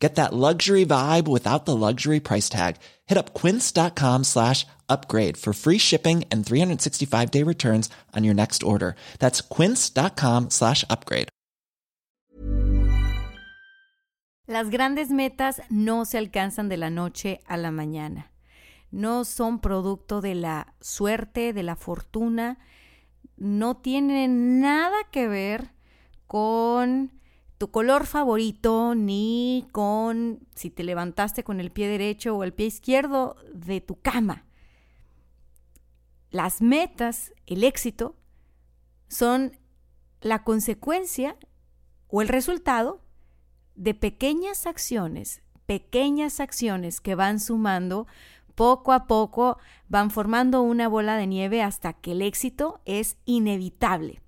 Get that luxury vibe without the luxury price tag. Hit up quince.com slash upgrade for free shipping and 365 day returns on your next order. That's quince.com slash upgrade. Las grandes metas no se alcanzan de la noche a la mañana. No son producto de la suerte, de la fortuna. No tienen nada que ver con tu color favorito, ni con si te levantaste con el pie derecho o el pie izquierdo de tu cama. Las metas, el éxito, son la consecuencia o el resultado de pequeñas acciones, pequeñas acciones que van sumando poco a poco, van formando una bola de nieve hasta que el éxito es inevitable.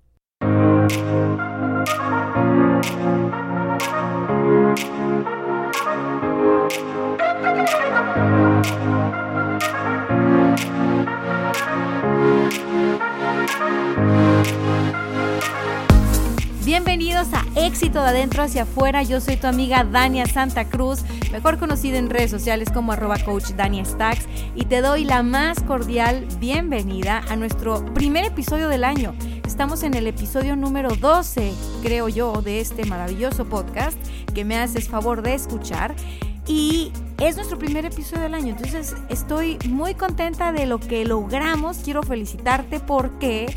Bienvenidos a Éxito de Adentro hacia Afuera. Yo soy tu amiga Dania Santa Cruz, mejor conocida en redes sociales como arroba coach Dania Stacks, y te doy la más cordial bienvenida a nuestro primer episodio del año. Estamos en el episodio número 12, creo yo, de este maravilloso podcast que me haces favor de escuchar. Y es nuestro primer episodio del año, entonces estoy muy contenta de lo que logramos. Quiero felicitarte porque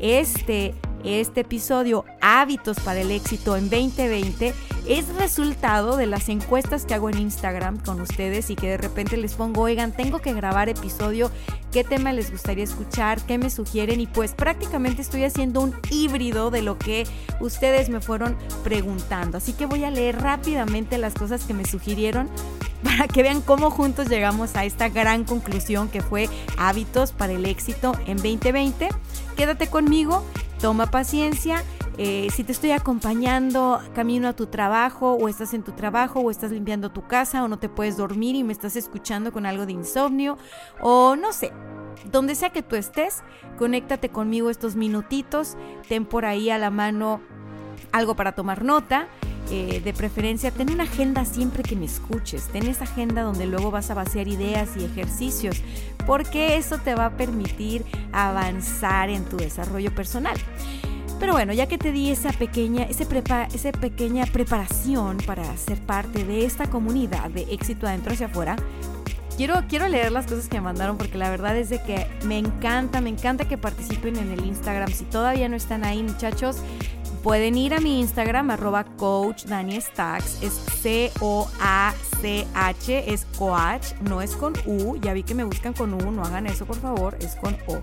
este este episodio Hábitos para el éxito en 2020 es resultado de las encuestas que hago en Instagram con ustedes y que de repente les pongo, oigan, tengo que grabar episodio, qué tema les gustaría escuchar, qué me sugieren y pues prácticamente estoy haciendo un híbrido de lo que ustedes me fueron preguntando. Así que voy a leer rápidamente las cosas que me sugirieron para que vean cómo juntos llegamos a esta gran conclusión que fue hábitos para el éxito en 2020. Quédate conmigo Toma paciencia. Eh, si te estoy acompañando camino a tu trabajo o estás en tu trabajo o estás limpiando tu casa o no te puedes dormir y me estás escuchando con algo de insomnio o no sé, donde sea que tú estés, conéctate conmigo estos minutitos, ten por ahí a la mano algo para tomar nota. Eh, de preferencia, ten una agenda siempre que me escuches. Ten esa agenda donde luego vas a vaciar ideas y ejercicios, porque eso te va a permitir avanzar en tu desarrollo personal. Pero bueno, ya que te di esa pequeña, ese esa pequeña preparación para ser parte de esta comunidad de éxito adentro hacia afuera, quiero, quiero leer las cosas que me mandaron porque la verdad es de que me encanta, me encanta que participen en el Instagram. Si todavía no están ahí, muchachos, Pueden ir a mi Instagram, arroba coach es C-O-A-C-H, es coach, no es con U, ya vi que me buscan con U, no hagan eso por favor, es con O.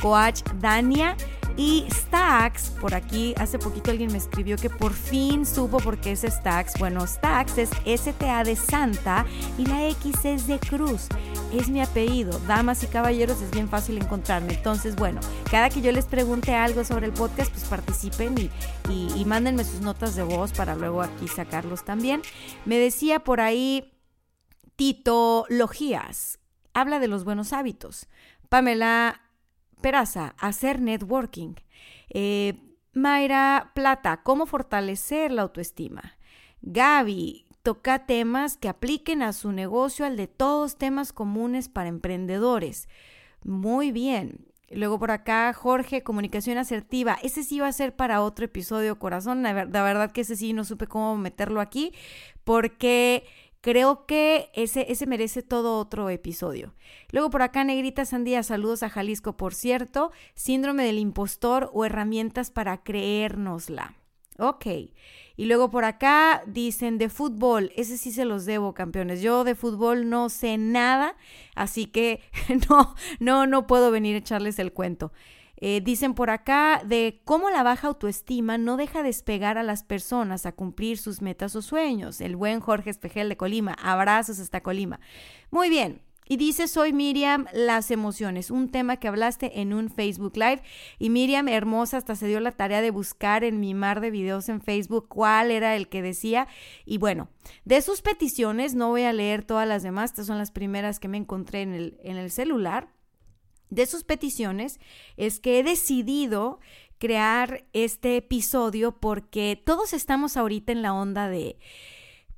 Coach Dania y Stacks, por aquí hace poquito alguien me escribió que por fin supo por qué es Stacks. Bueno, Stacks es STA de Santa y la X es de Cruz. Es mi apellido. Damas y caballeros, es bien fácil encontrarme. Entonces, bueno, cada que yo les pregunte algo sobre el podcast, pues participen y, y, mándenme sus notas de voz para luego aquí sacarlos también. Me decía por ahí Tito Logías, habla de los buenos hábitos. Pamela Peraza, hacer networking. Eh, Mayra Plata, cómo fortalecer la autoestima. Gaby, toca temas que apliquen a su negocio al de todos temas comunes para emprendedores. Muy bien. Luego por acá, Jorge, comunicación asertiva. Ese sí va a ser para otro episodio, corazón. La, verdad que ese sí no supe cómo meterlo aquí, porque Creo que ese, ese merece todo otro episodio. Luego por acá, Negrita Sandía, saludos a Jalisco, por cierto. Síndrome del impostor o herramientas para creérnosla. Ok. Y luego por acá dicen de fútbol, ese sí se los debo, campeones. Yo de fútbol no sé nada, así que no, no, no puedo venir a echarles el cuento. Eh, dicen por acá de cómo la baja autoestima no deja despegar a las personas a cumplir sus metas o sueños. El buen Jorge Espejel de Colima. Abrazos hasta Colima. Muy bien. Y dice, soy Miriam, las emociones, un tema que hablaste en un Facebook Live. Y Miriam, hermosa, hasta se dio la tarea de buscar en mi mar de videos en Facebook cuál era el que decía. Y bueno, de sus peticiones, no voy a leer todas las demás, estas son las primeras que me encontré en el, en el celular. De sus peticiones es que he decidido crear este episodio porque todos estamos ahorita en la onda de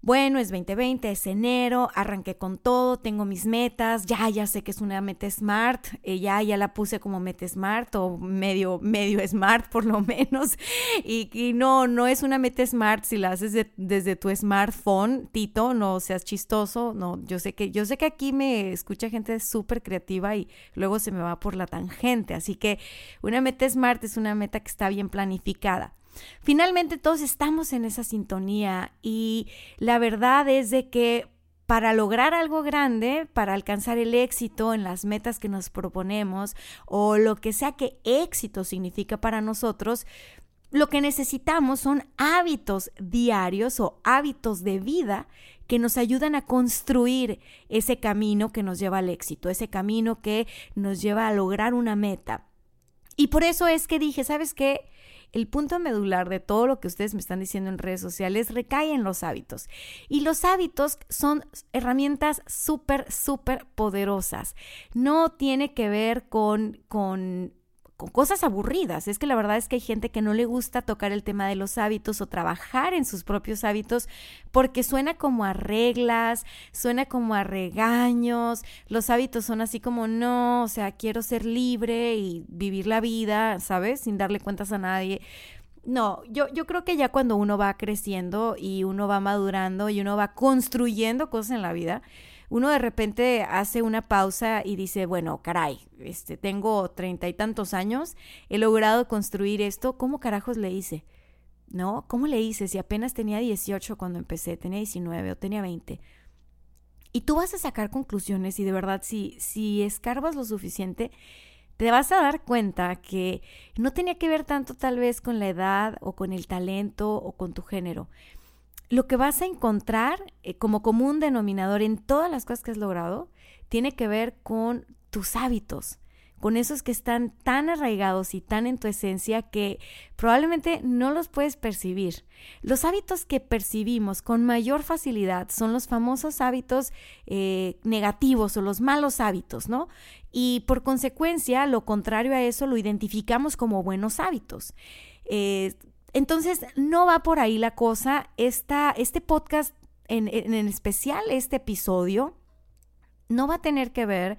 bueno, es 2020, es enero, arranqué con todo, tengo mis metas, ya, ya sé que es una meta smart, eh, ya, ya la puse como meta smart o medio, medio smart por lo menos. Y, no, no es una meta smart si la haces desde tu smartphone, Tito, no seas chistoso, no, yo sé que, yo sé que aquí me escucha gente súper creativa y luego se me va por la tangente, así que una meta smart es una meta que está bien planificada. Finalmente todos estamos en esa sintonía y la verdad es de que para lograr algo grande, para alcanzar el éxito en las metas que nos proponemos o lo que sea que éxito significa para nosotros, lo que necesitamos son hábitos diarios o hábitos de vida que nos ayudan a construir ese camino que nos lleva al éxito, ese camino que nos lleva a lograr una meta. Y por eso es que dije, ¿sabes qué? El punto medular de todo lo que ustedes me están diciendo en redes sociales recae en los hábitos. Y los hábitos son herramientas súper, súper poderosas. No tiene que ver con, con cosas aburridas. Es que la verdad es que hay gente que no le gusta tocar el tema de los hábitos o trabajar en sus propios hábitos porque suena como a reglas, suena como a regaños. Los hábitos son así como no, o sea, quiero ser libre y vivir la vida, ¿sabes? Sin darle cuentas a nadie. No, yo, yo creo que ya cuando uno va creciendo y uno va madurando y uno va construyendo cosas en la vida, uno de repente hace una pausa y dice, bueno, caray, este, tengo treinta y tantos años, he logrado construir esto, ¿cómo carajos le hice? ¿No? ¿Cómo le hice si apenas tenía 18 cuando empecé, tenía 19 o tenía 20? Y tú vas a sacar conclusiones y de verdad, si, si escarbas lo suficiente, te vas a dar cuenta que no tenía que ver tanto tal vez con la edad o con el talento o con tu género lo que vas a encontrar eh, como común denominador en todas las cosas que has logrado tiene que ver con tus hábitos, con esos que están tan arraigados y tan en tu esencia que probablemente no los puedes percibir. Los hábitos que percibimos con mayor facilidad son los famosos hábitos eh, negativos o los malos hábitos, ¿no? Y por consecuencia, lo contrario a eso lo identificamos como buenos hábitos. Eh, entonces, no va por ahí la cosa. este podcast, en, en especial este episodio, no va a tener que ver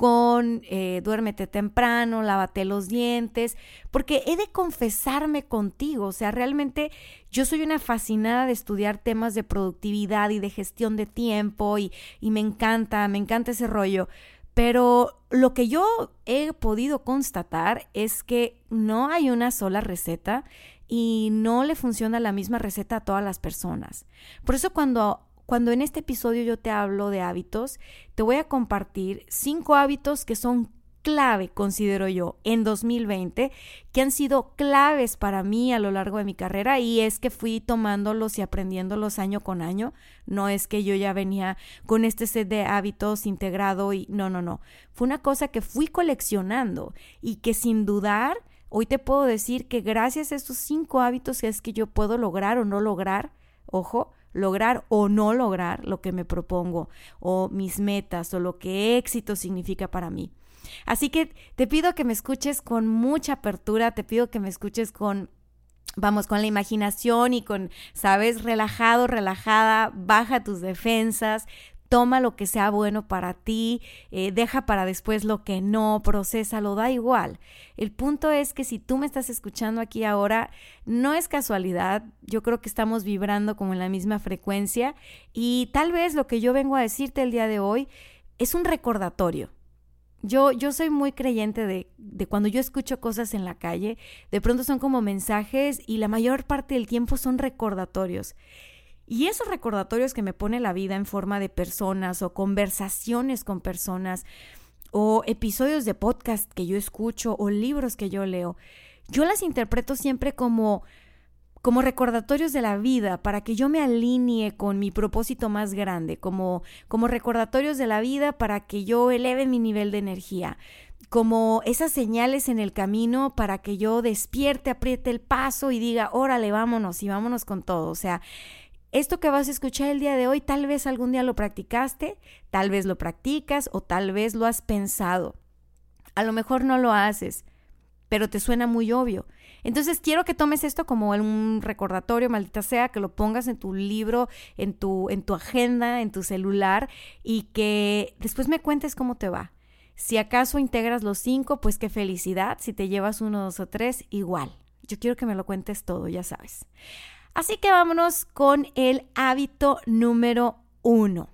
con eh, duérmete temprano, lávate los dientes, porque he de confesarme contigo, o sea, realmente yo soy una fascinada de estudiar temas de productividad y de gestión de tiempo y, y me encanta, me encanta ese rollo, pero lo que yo he podido constatar es que no hay una sola receta y no le funciona la misma receta a todas las personas. Por eso cuando cuando en este episodio yo te hablo de hábitos, te voy a compartir cinco hábitos que son clave, considero yo, en 2020, que han sido claves para mí a lo largo de mi carrera y es que fui tomándolos y aprendiéndolos año con año. No es que yo ya venía con este set de hábitos integrado y no, no, no. Fue una cosa que fui coleccionando y que sin dudar Hoy te puedo decir que gracias a estos cinco hábitos es que yo puedo lograr o no lograr, ojo, lograr o no lograr lo que me propongo o mis metas o lo que éxito significa para mí. Así que te pido que me escuches con mucha apertura, te pido que me escuches con vamos con la imaginación y con, sabes, relajado, relajada, baja tus defensas, toma lo que sea bueno para ti, eh, deja para después lo que no, procesa, lo da igual. El punto es que si tú me estás escuchando aquí ahora, no es casualidad, yo creo que estamos vibrando como en la misma frecuencia y tal vez lo que yo vengo a decirte el día de hoy es un recordatorio. Yo, yo soy muy creyente de, de, cuando yo escucho cosas en la calle, de pronto son como mensajes y la mayor parte del tiempo son recordatorios. Y esos recordatorios que me pone la vida en forma de personas o conversaciones con personas o episodios de podcast que yo escucho o libros que yo leo, yo las interpreto siempre como como recordatorios de la vida para que yo me alinee con mi propósito más grande, como, como recordatorios de la vida para que yo eleve mi nivel de energía, como esas señales en el camino para que yo despierte, apriete el paso y diga, órale, vámonos y vámonos con todo. O sea, esto que vas a escuchar el día de hoy, tal vez algún día lo practicaste, tal vez lo practicas o tal vez lo has pensado. A lo mejor no lo haces, pero te suena muy obvio. Entonces quiero que tomes esto como un recordatorio, maldita sea, que lo pongas en tu libro, en tu, en tu agenda, en tu celular y que después me cuentes cómo te va. Si acaso integras los cinco, pues qué felicidad. Si te llevas uno, dos o tres, igual. Yo quiero que me lo cuentes todo, ya sabes. Así que vámonos con el hábito número uno.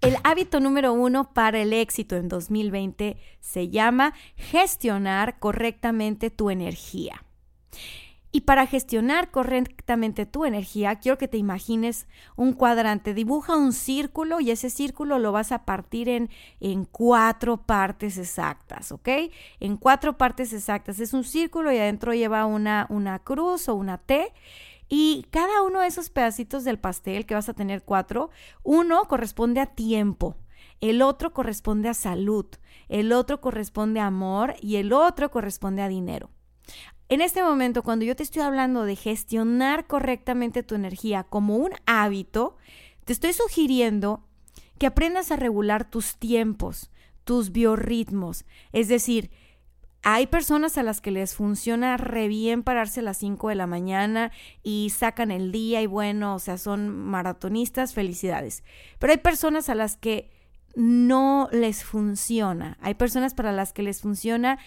El hábito número uno para el éxito en 2020 se llama gestionar correctamente tu energía. Y para gestionar correctamente tu energía, quiero que te imagines un cuadrante. Dibuja un círculo y ese círculo lo vas a partir en, en cuatro partes exactas, ¿ok? En cuatro partes exactas. Es un círculo y adentro lleva una, una cruz o una T. Y cada uno de esos pedacitos del pastel, que vas a tener cuatro, uno corresponde a tiempo, el otro corresponde a salud, el otro corresponde a amor y el otro corresponde a dinero. En este momento, cuando yo te estoy hablando de gestionar correctamente tu energía como un hábito, te estoy sugiriendo que aprendas a regular tus tiempos, tus biorritmos, es decir, hay personas a las que les funciona re bien pararse a las 5 de la mañana y sacan el día y bueno, o sea, son maratonistas, felicidades. Pero hay personas a las que no les funciona. Hay personas para las que les funciona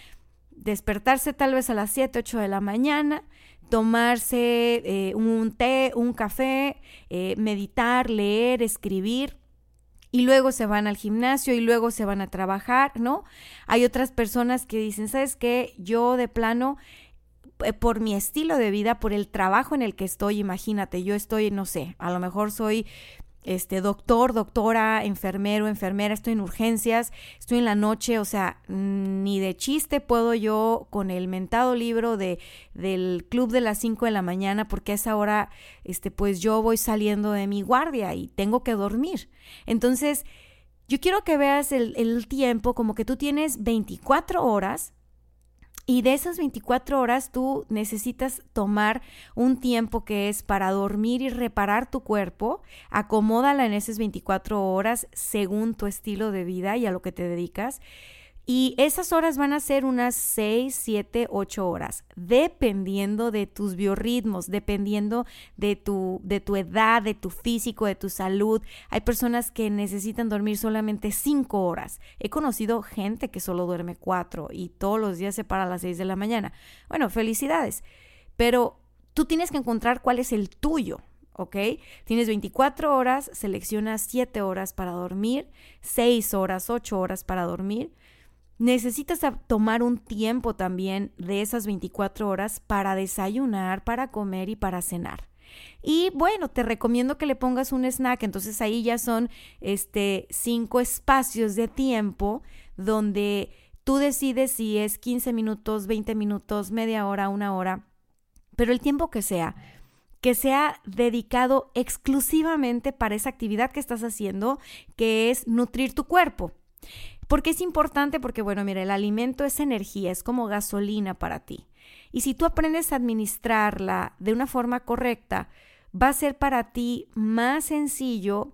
despertarse tal vez a las 7, 8 de la mañana, tomarse eh, un té, un café, eh, meditar, leer, escribir y luego se van al gimnasio y luego se van a trabajar, ¿no? Hay otras personas que dicen, ¿sabes qué? Yo de plano, eh, por mi estilo de vida, por el trabajo en el que estoy, imagínate, yo estoy, no sé, a lo mejor soy este doctor, doctora, enfermero, enfermera, estoy en urgencias, estoy en la noche, o sea, ni de chiste puedo yo con el mentado libro de del club de las 5 de la mañana porque a esa hora este pues yo voy saliendo de mi guardia y tengo que dormir. Entonces, yo quiero que veas el, el tiempo como que tú tienes 24 horas y de esas 24 horas tú necesitas tomar un tiempo que es para dormir y reparar tu cuerpo. Acomódala en esas 24 horas según tu estilo de vida y a lo que te dedicas. Y esas horas van a ser unas 6, 7, 8 horas, dependiendo de tus biorritmos, dependiendo de tu, de tu edad, de tu físico, de tu salud. Hay personas que necesitan dormir solamente 5 horas. He conocido gente que solo duerme 4 y todos los días se para a las 6 de la mañana. Bueno, felicidades. Pero tú tienes que encontrar cuál es el tuyo. ¿ok? Tienes 24 horas, seleccionas 7 horas para dormir, 6 horas, 8 horas para dormir Necesitas tomar un tiempo también de esas 24 horas para desayunar, para comer y para cenar. Y bueno, te recomiendo que le pongas un snack, entonces ahí ya son este cinco espacios de tiempo donde tú decides si es 15 minutos, 20 minutos, media hora, una hora, pero el tiempo que sea, que sea dedicado exclusivamente para esa actividad que estás haciendo, que es nutrir tu cuerpo. ¿Por qué es importante? Porque, bueno, mira, el alimento es energía, es como gasolina para ti. Y si tú aprendes a administrarla de una forma correcta, va a ser para ti más sencillo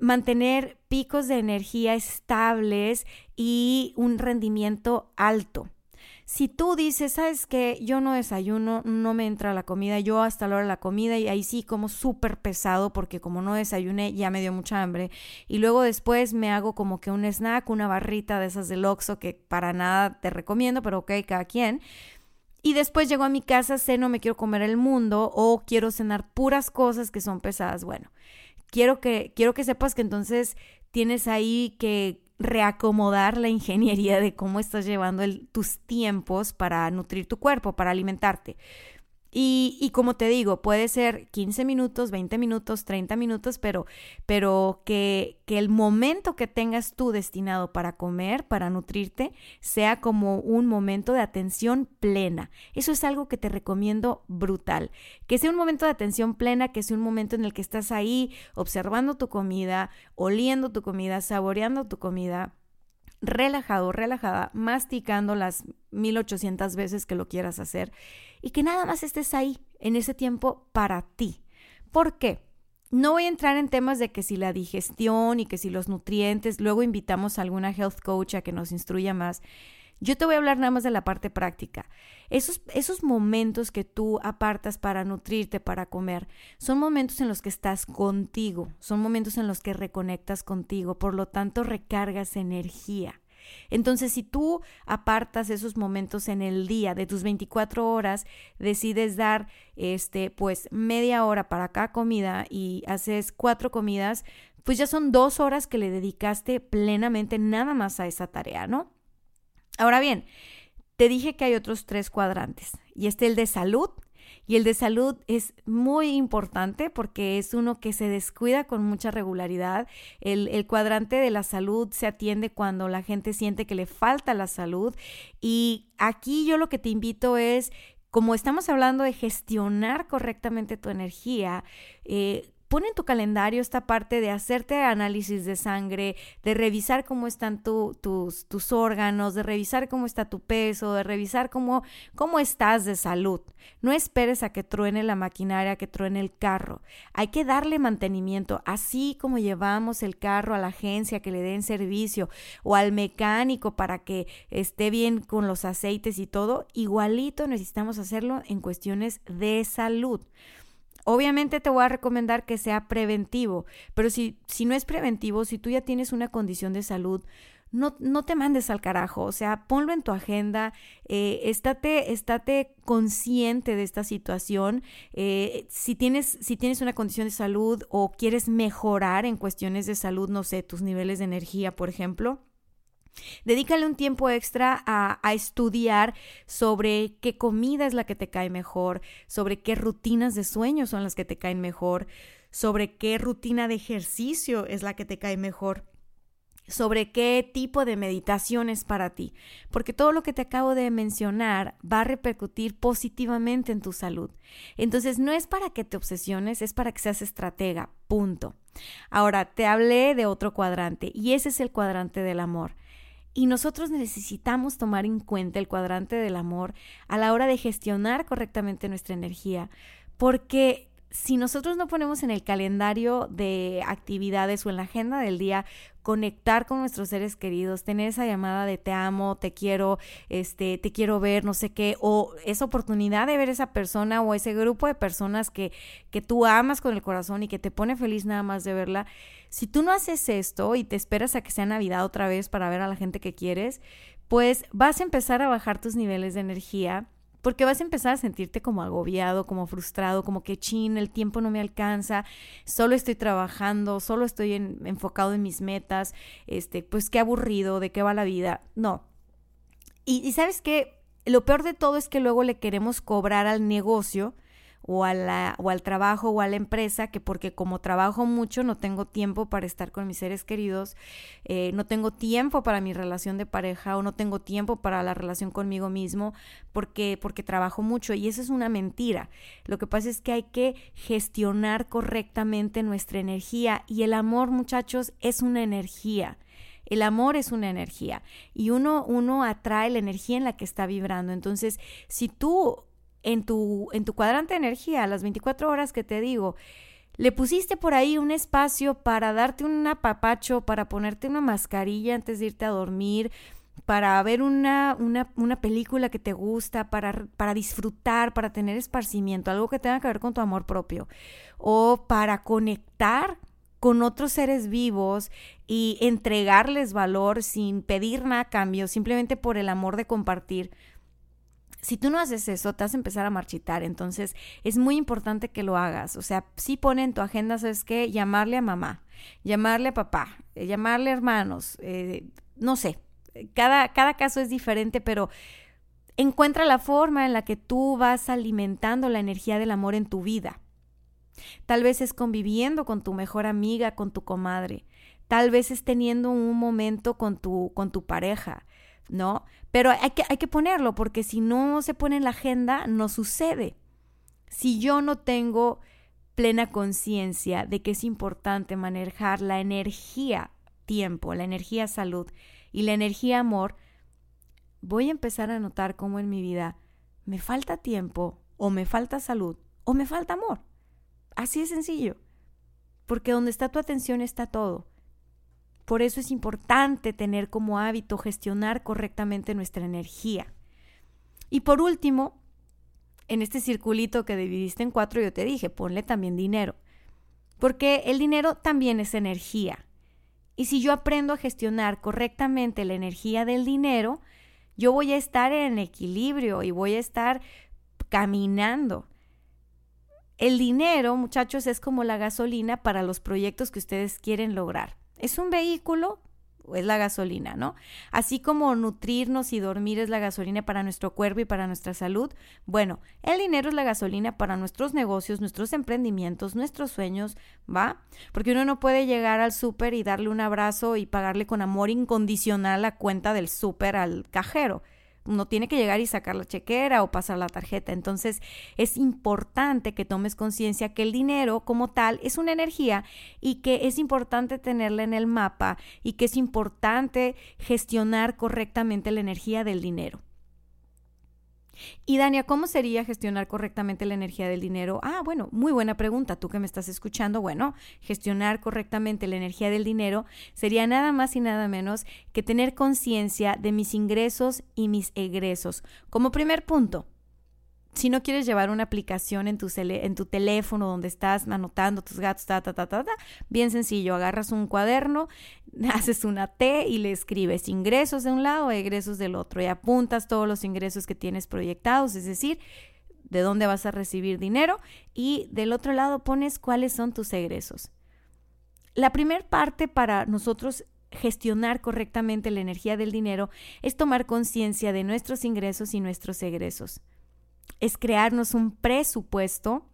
mantener picos de energía estables y un rendimiento alto. Si tú dices, sabes que yo no desayuno, no me entra la comida, yo hasta la hora de la comida y ahí sí como súper pesado porque como no desayuné ya me dio mucha hambre y luego después me hago como que un snack, una barrita de esas del Oxxo que para nada te recomiendo, pero ok, cada quien. Y después llego a mi casa, ceno, me quiero comer el mundo o quiero cenar puras cosas que son pesadas. Bueno, quiero que, quiero que sepas que entonces tienes ahí que reacomodar la ingeniería de cómo estás llevando tus tiempos para nutrir tu cuerpo, para alimentarte. Y, como te digo, puede ser 15 minutos, 20 minutos, 30 minutos, pero, pero que, que, el momento que tengas tú destinado para comer, para nutrirte, sea como un momento de atención plena. Eso es algo que te recomiendo brutal. Que sea un momento de atención plena, que sea un momento en el que estás ahí observando tu comida, oliendo tu comida, saboreando tu comida relajado, relajada, masticando las 1800 veces que lo quieras hacer y que nada más estés ahí en ese tiempo para ti. ¿Por qué? No voy a entrar en temas de que si la digestión y que si los nutrientes, luego invitamos a alguna health coach a que nos instruya más. Yo te voy a hablar nada más de la parte práctica. Esos, esos momentos que tú apartas para nutrirte, para comer, son momentos en los que estás contigo, son momentos en los que reconectas contigo, por lo tanto recargas energía. Entonces, si tú apartas esos momentos en el día de tus 24 horas, decides dar este pues media hora para cada comida y haces cuatro comidas, pues ya son dos horas que le dedicaste plenamente nada más a esa tarea, ¿no? Ahora bien, te dije que hay otros tres cuadrantes y este el de salud. Y el de salud es muy importante porque es uno que se descuida con mucha regularidad. El, el, cuadrante de la salud se atiende cuando la gente siente que le falta la salud. Y aquí yo lo que te invito es, como estamos hablando de gestionar correctamente tu energía, eh, pon en tu calendario esta parte de hacerte análisis de sangre, de revisar cómo están tus, tus órganos, de revisar cómo está tu peso, de revisar cómo, cómo estás de salud. No esperes a que truene la maquinaria, que truene el carro. Hay que darle mantenimiento, así como llevamos el carro a la agencia que le den servicio o al mecánico para que esté bien con los aceites y todo, igualito necesitamos hacerlo en cuestiones de salud. Obviamente te voy a recomendar que sea preventivo, pero si, si no es preventivo, si tú ya tienes una condición de salud, no, no te mandes al carajo, o sea, ponlo en tu agenda, eh, estate, estate consciente de esta situación. Eh, si, tienes, si tienes una condición de salud o quieres mejorar en cuestiones de salud, no sé, tus niveles de energía, por ejemplo, Dedícale un tiempo extra a, a, estudiar sobre qué comida es la que te cae mejor, sobre qué rutinas de sueño son las que te caen mejor, sobre qué rutina de ejercicio es la que te cae mejor, sobre qué tipo de meditación es para ti, porque todo lo que te acabo de mencionar va a repercutir positivamente en tu salud. Entonces no es para que te obsesiones, es para que seas estratega, punto. Ahora, te hablé de otro cuadrante y ese es el cuadrante del amor. Y nosotros necesitamos tomar en cuenta el cuadrante del amor a la hora de gestionar correctamente nuestra energía, porque si nosotros no ponemos en el calendario de actividades o en la agenda del día conectar con nuestros seres queridos, tener esa llamada de te amo, te quiero, este, te quiero ver, no sé qué, o esa oportunidad de ver esa persona o ese grupo de personas que, que tú amas con el corazón y que te pone feliz nada más de verla. Si tú no haces esto y te esperas a que sea Navidad otra vez para ver a la gente que quieres, pues vas a empezar a bajar tus niveles de energía porque vas a empezar a sentirte como agobiado, como frustrado, como que chin, el tiempo no me alcanza, solo estoy trabajando, solo estoy enfocado en mis metas, este, pues qué aburrido, de qué va la vida. No. Y, y sabes qué, lo peor de todo es que luego le queremos cobrar al negocio o, a la, o al trabajo o a la empresa, que porque como trabajo mucho no tengo tiempo para estar con mis seres queridos, eh, no tengo tiempo para mi relación de pareja o no tengo tiempo para la relación conmigo mismo porque, porque trabajo mucho y eso es una mentira. Lo que pasa es que hay que gestionar correctamente nuestra energía y el amor muchachos es una energía. El amor es una energía y uno, uno atrae la energía en la que está vibrando. Entonces, si tú en tu, en tu cuadrante de energía, las 24 horas que te digo, le pusiste por ahí un espacio para darte un apapacho, para ponerte una mascarilla antes de irte a dormir, para ver una, una, una película que te gusta, para, para disfrutar, para tener esparcimiento, algo que tenga que ver con tu amor propio, o para conectar con otros seres vivos y entregarles valor sin pedir nada a cambio, simplemente por el amor de compartir si tú no haces eso, te vas a empezar a marchitar. Entonces, es muy importante que lo hagas. O sea, sí pone en tu agenda, ¿sabes qué? Llamarle a mamá, llamarle a papá, eh, llamarle a hermanos, eh, no sé. Cada, cada caso es diferente, pero Encuentra la forma en la que tú vas alimentando la energía del amor en tu vida. Tal vez es conviviendo con tu mejor amiga, con tu comadre. Tal vez es teniendo un momento con tu, con tu pareja, ¿no? Pero hay que, hay que ponerlo porque si no se pone en la agenda, no sucede. Si yo no tengo plena conciencia de que es importante manejar la energía tiempo, la energía salud y la energía amor, voy a empezar a notar cómo en mi vida me falta tiempo o me falta salud o me falta amor. Así es sencillo. Porque donde está tu atención está todo. Por eso es importante tener como hábito gestionar correctamente nuestra energía. Y por último, en este circulito que dividiste en cuatro, yo te dije, ponle también dinero. Porque el dinero también es energía. Y si yo aprendo a gestionar correctamente la energía del dinero, yo voy a estar en equilibrio y voy a estar caminando. El dinero, muchachos, es como la gasolina para los proyectos que ustedes quieren lograr. Es un vehículo es la gasolina, ¿no? Así como nutrirnos y dormir es la gasolina para nuestro cuerpo y para nuestra salud, bueno, el dinero es la gasolina para nuestros negocios, nuestros emprendimientos, nuestros sueños, ¿va? Porque uno no puede llegar al súper y darle un abrazo y pagarle con amor incondicional la cuenta del súper al cajero uno tiene que llegar y sacar la chequera o pasar la tarjeta. Entonces es importante que tomes conciencia que el dinero como tal es una energía y que es importante tenerla en el mapa y que es importante gestionar correctamente la energía del dinero. Y Dania, ¿cómo sería gestionar correctamente la energía del dinero? Ah, bueno, muy buena pregunta. Tú que me estás escuchando, bueno, gestionar correctamente la energía del dinero sería nada más y nada menos que tener conciencia de mis ingresos y mis egresos. Como primer punto, si no quieres llevar una aplicación en tu, en tu teléfono donde estás anotando tus gatos, ta, ta, ta, ta, ta, bien sencillo, agarras un cuaderno, haces una T y le escribes ingresos de un lado, egresos del otro y apuntas todos los ingresos que tienes proyectados, es decir, de dónde vas a recibir dinero y del otro lado pones cuáles son tus egresos. La primera parte para nosotros gestionar correctamente la energía del dinero es tomar conciencia de nuestros ingresos y nuestros egresos es crearnos un presupuesto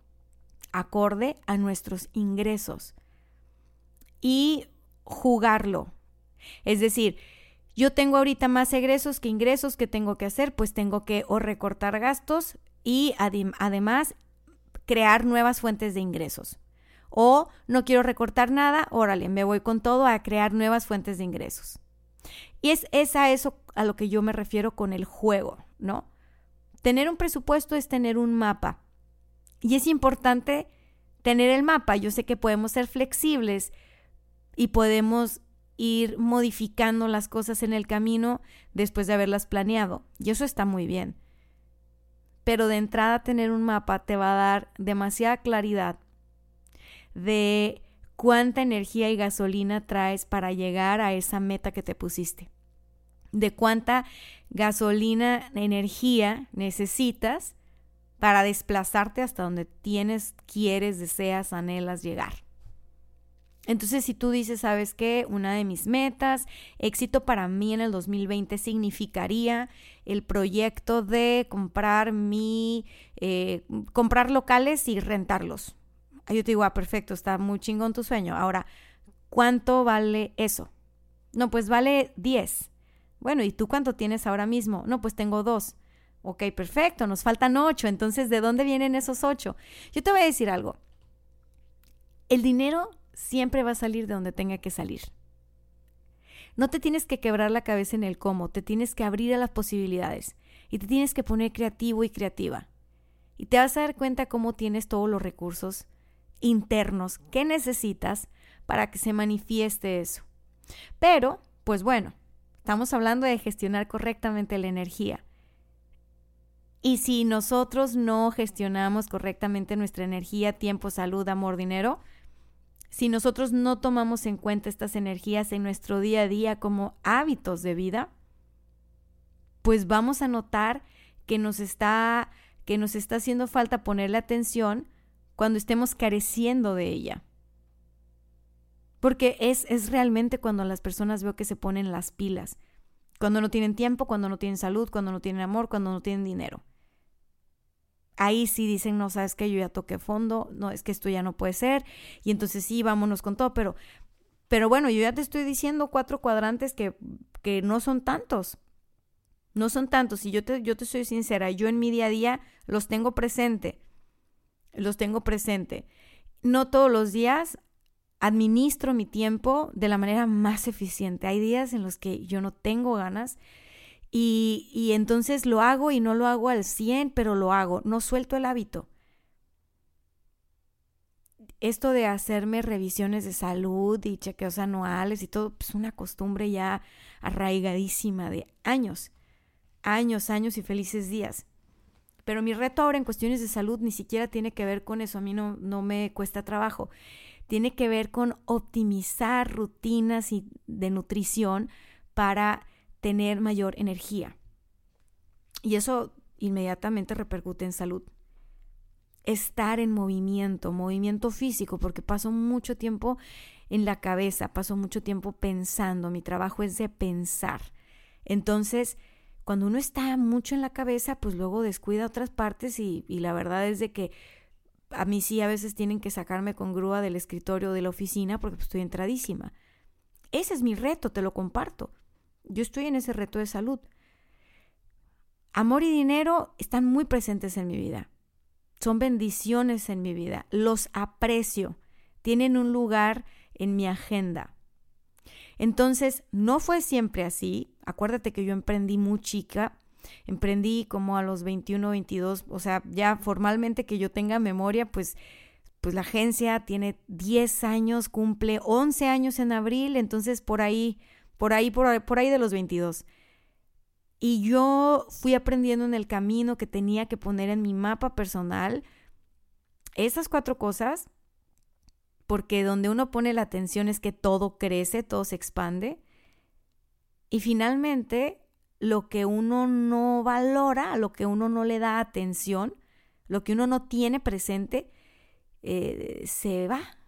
acorde a nuestros ingresos y jugarlo. Es decir, yo tengo ahorita más egresos que ingresos que tengo que hacer, pues tengo que o recortar gastos y además crear nuevas fuentes de ingresos. O no quiero recortar nada, órale, me voy con todo a crear nuevas fuentes de ingresos. Y es, es a eso a lo que yo me refiero con el juego, ¿no? Tener un presupuesto es tener un mapa. Y es importante tener el mapa. Yo sé que podemos ser flexibles y podemos ir modificando las cosas en el camino después de haberlas planeado. Y eso está muy bien. Pero de entrada tener un mapa te va a dar demasiada claridad de cuánta energía y gasolina traes para llegar a esa meta que te pusiste de cuánta gasolina, energía necesitas para desplazarte hasta donde tienes, quieres, deseas, anhelas llegar. Entonces, si tú dices, ¿sabes qué? Una de mis metas, éxito para mí en el 2020 significaría el proyecto de comprar mi, eh, comprar locales y rentarlos. Yo te digo, ah, perfecto, está muy chingón tu sueño. Ahora, ¿cuánto vale eso? No, pues vale 10. Bueno, ¿y tú cuánto tienes ahora mismo? No, pues tengo dos. Ok, perfecto, nos faltan ocho. Entonces, ¿de dónde vienen esos ocho? Yo te voy a decir algo. El dinero siempre va a salir de donde tenga que salir. No te tienes que quebrar la cabeza en el cómo, te tienes que abrir a las posibilidades y te tienes que poner creativo y creativa. Y te vas a dar cuenta cómo tienes todos los recursos internos que necesitas para que se manifieste eso. Pero, pues bueno, Estamos hablando de gestionar correctamente la energía. Y si nosotros no gestionamos correctamente nuestra energía, tiempo, salud, amor, dinero, si nosotros no tomamos en cuenta estas energías en nuestro día a día como hábitos de vida, pues vamos a notar que nos está que nos está haciendo falta ponerle atención cuando estemos careciendo de ella. Porque es, es realmente cuando las personas veo que se ponen las pilas, Cuando no tienen tiempo, cuando no tienen salud, cuando no tienen amor, cuando no tienen dinero. Ahí sí dicen, no, sabes que yo ya toqué fondo, no, es que esto ya no puede ser. Y entonces sí, vámonos con todo. Pero, pero bueno, yo ya te estoy diciendo cuatro cuadrantes que, que no son tantos. No son tantos. Y yo te, yo te soy sincera, yo en mi día a día los tengo presente. Los tengo presente. No todos los días administro mi tiempo de la manera más eficiente. Hay días en los que yo no tengo ganas y, y entonces lo hago y no lo hago al 100, pero lo hago. No suelto el hábito esto de hacerme revisiones de salud y chequeos anuales y todo, es pues, una costumbre ya arraigadísima de años, años, años y felices días. Pero mi reto ahora en cuestiones de salud ni siquiera tiene que ver con eso, a mí no, no me cuesta trabajo. Tiene que ver con optimizar rutinas y de nutrición para tener mayor energía. Y eso inmediatamente repercute en salud estar en movimiento, movimiento físico, porque paso mucho tiempo en la cabeza, paso mucho tiempo pensando, mi trabajo es de pensar. Entonces, cuando uno está mucho en la cabeza, pues luego descuida otras partes y, la verdad es de que a mí sí a veces tienen que sacarme con grúa del escritorio de la oficina porque pues, estoy entradísima. Ese es mi reto, te lo comparto. Yo estoy en ese reto de salud. Amor y dinero están muy presentes en mi vida son bendiciones en mi vida, los aprecio, tienen un lugar en mi agenda. Entonces, no fue siempre así. Acuérdate que yo emprendí muy chica, emprendí como a los 21, 22, o sea, ya formalmente que yo tenga memoria, pues pues la agencia tiene 10 años, cumple 11 años en abril, entonces por ahí, por ahí, por ahí, por ahí de los 22. Y yo fui aprendiendo en el camino que tenía que poner en mi mapa personal esas cuatro cosas, porque donde uno pone la atención es que todo crece, todo se expande. Y finalmente, lo que uno no valora, lo que uno no le da atención, lo que uno no tiene presente, eh, se va,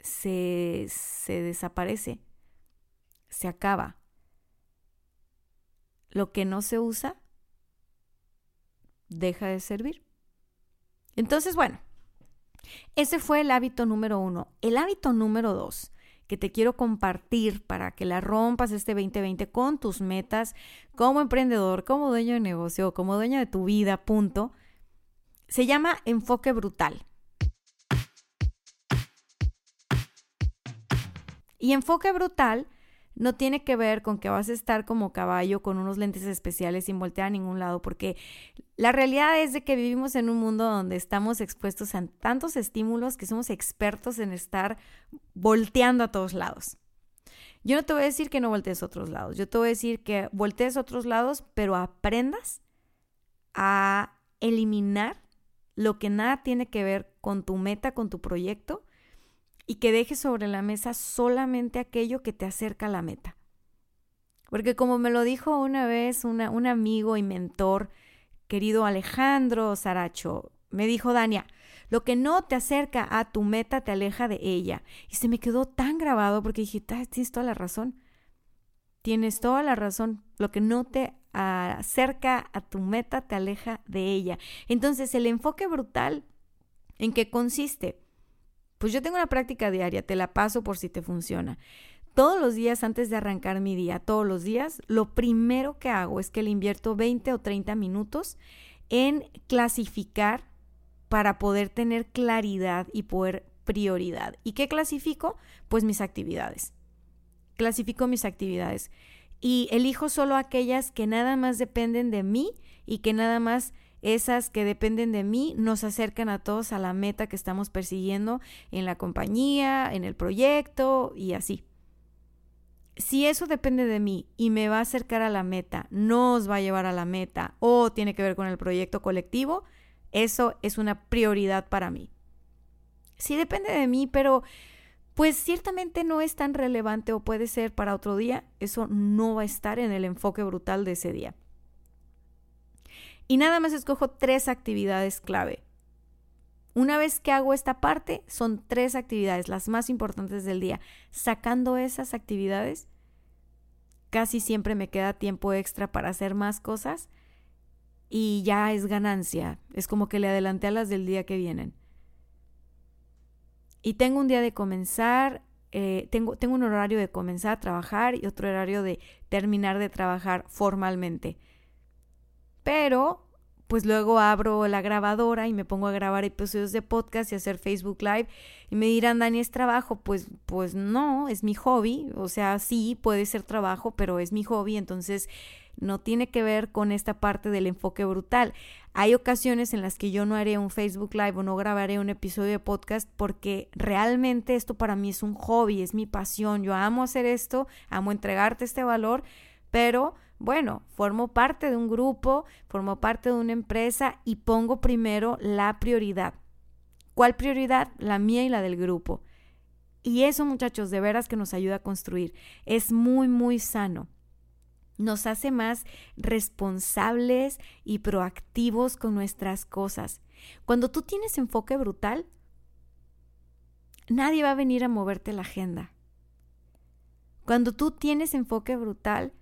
se, se desaparece, se acaba lo que no se usa deja de servir. Entonces, bueno, ese fue el hábito número uno. El hábito número dos que te quiero compartir para que la rompas este 2020 con tus metas como emprendedor, como dueño de negocio, como dueño de tu vida, punto, se llama enfoque brutal. Y enfoque brutal no tiene que ver con que vas a estar como caballo con unos lentes especiales sin voltear a ningún lado, porque la realidad es de que vivimos en un mundo donde estamos expuestos a tantos estímulos que somos expertos en estar volteando a todos lados. Yo no te voy a decir que no voltees a otros lados, yo te voy a decir que voltees a otros lados, pero aprendas a eliminar lo que nada tiene que ver con tu meta, con tu proyecto, y que dejes sobre la mesa solamente aquello que te acerca a la meta. Porque como me lo dijo una vez un amigo y mentor, querido Alejandro Saracho, me dijo Dania, lo que no te acerca a tu meta te aleja de ella. Y se me quedó tan grabado porque dije, tienes toda la razón. Tienes toda la razón. Lo que no te acerca a tu meta te aleja de ella. Entonces el enfoque brutal, ¿en qué consiste? Pues yo tengo una práctica diaria, te la paso por si te funciona. Todos los días antes de arrancar mi día, todos los días, lo primero que hago es que le invierto 20 o 30 minutos en clasificar para poder tener claridad y poder prioridad. ¿Y qué clasifico? Pues mis actividades. Clasifico mis actividades y elijo solo aquellas que nada más dependen de mí y que nada más esas que dependen de mí nos acercan a todos a la meta que estamos persiguiendo en la compañía, en el proyecto y así. Si eso depende de mí y me va a acercar a la meta, nos va a llevar a la meta o tiene que ver con el proyecto colectivo, eso es una prioridad para mí. Si depende de mí, pero pues ciertamente no es tan relevante o puede ser para otro día, eso no va a estar en el enfoque brutal de ese día. Y nada más escojo tres actividades clave. Una vez que hago esta parte, son tres actividades, las más importantes del día. Sacando esas actividades, casi siempre me queda tiempo extra para hacer más cosas y ya es ganancia. Es como que le adelanté a las del día que vienen. Y tengo un día de comenzar, eh, tengo, tengo un horario de comenzar a trabajar y otro horario de terminar de trabajar formalmente. Pero pues luego abro la grabadora y me pongo a grabar episodios de podcast y hacer Facebook Live y me dirán, Dani, ¿es trabajo? Pues, pues no, es mi hobby, o sea, sí, puede ser trabajo, pero es mi hobby, entonces no tiene que ver con esta parte del enfoque brutal. Hay ocasiones en las que yo no haré un Facebook Live o no grabaré un episodio de podcast porque realmente esto para mí es un hobby, es mi pasión, yo amo hacer esto, amo entregarte este valor, pero bueno, formo parte de un grupo, formo parte de una empresa y pongo primero la prioridad. ¿Cuál prioridad? La mía y la del grupo. Y eso, muchachos, de veras que nos ayuda a construir. Es muy, muy sano. Nos hace más responsables y proactivos con nuestras cosas. Cuando tú tienes enfoque brutal, nadie va a venir a moverte la agenda. Cuando tú tienes enfoque brutal,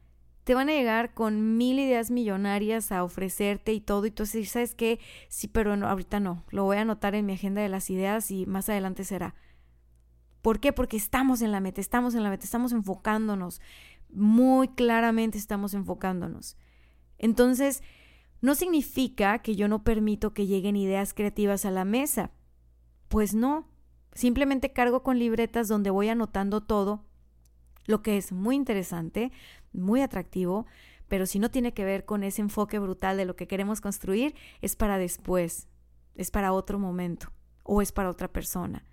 te van a llegar con mil ideas millonarias a ofrecerte y todo, y tú dices, ¿sabes qué? Sí, pero no, ahorita no, lo voy a anotar en mi agenda de las ideas y más adelante será. ¿Por qué? Porque estamos en la meta, estamos en la meta, estamos enfocándonos, muy claramente estamos enfocándonos. Entonces, no significa que yo no permito que lleguen ideas creativas a la mesa. Pues no, simplemente cargo con libretas donde voy anotando todo, lo que es muy interesante, muy atractivo, pero si no tiene que ver con ese enfoque brutal de lo que queremos construir, es para después, es para otro momento o es para otra persona.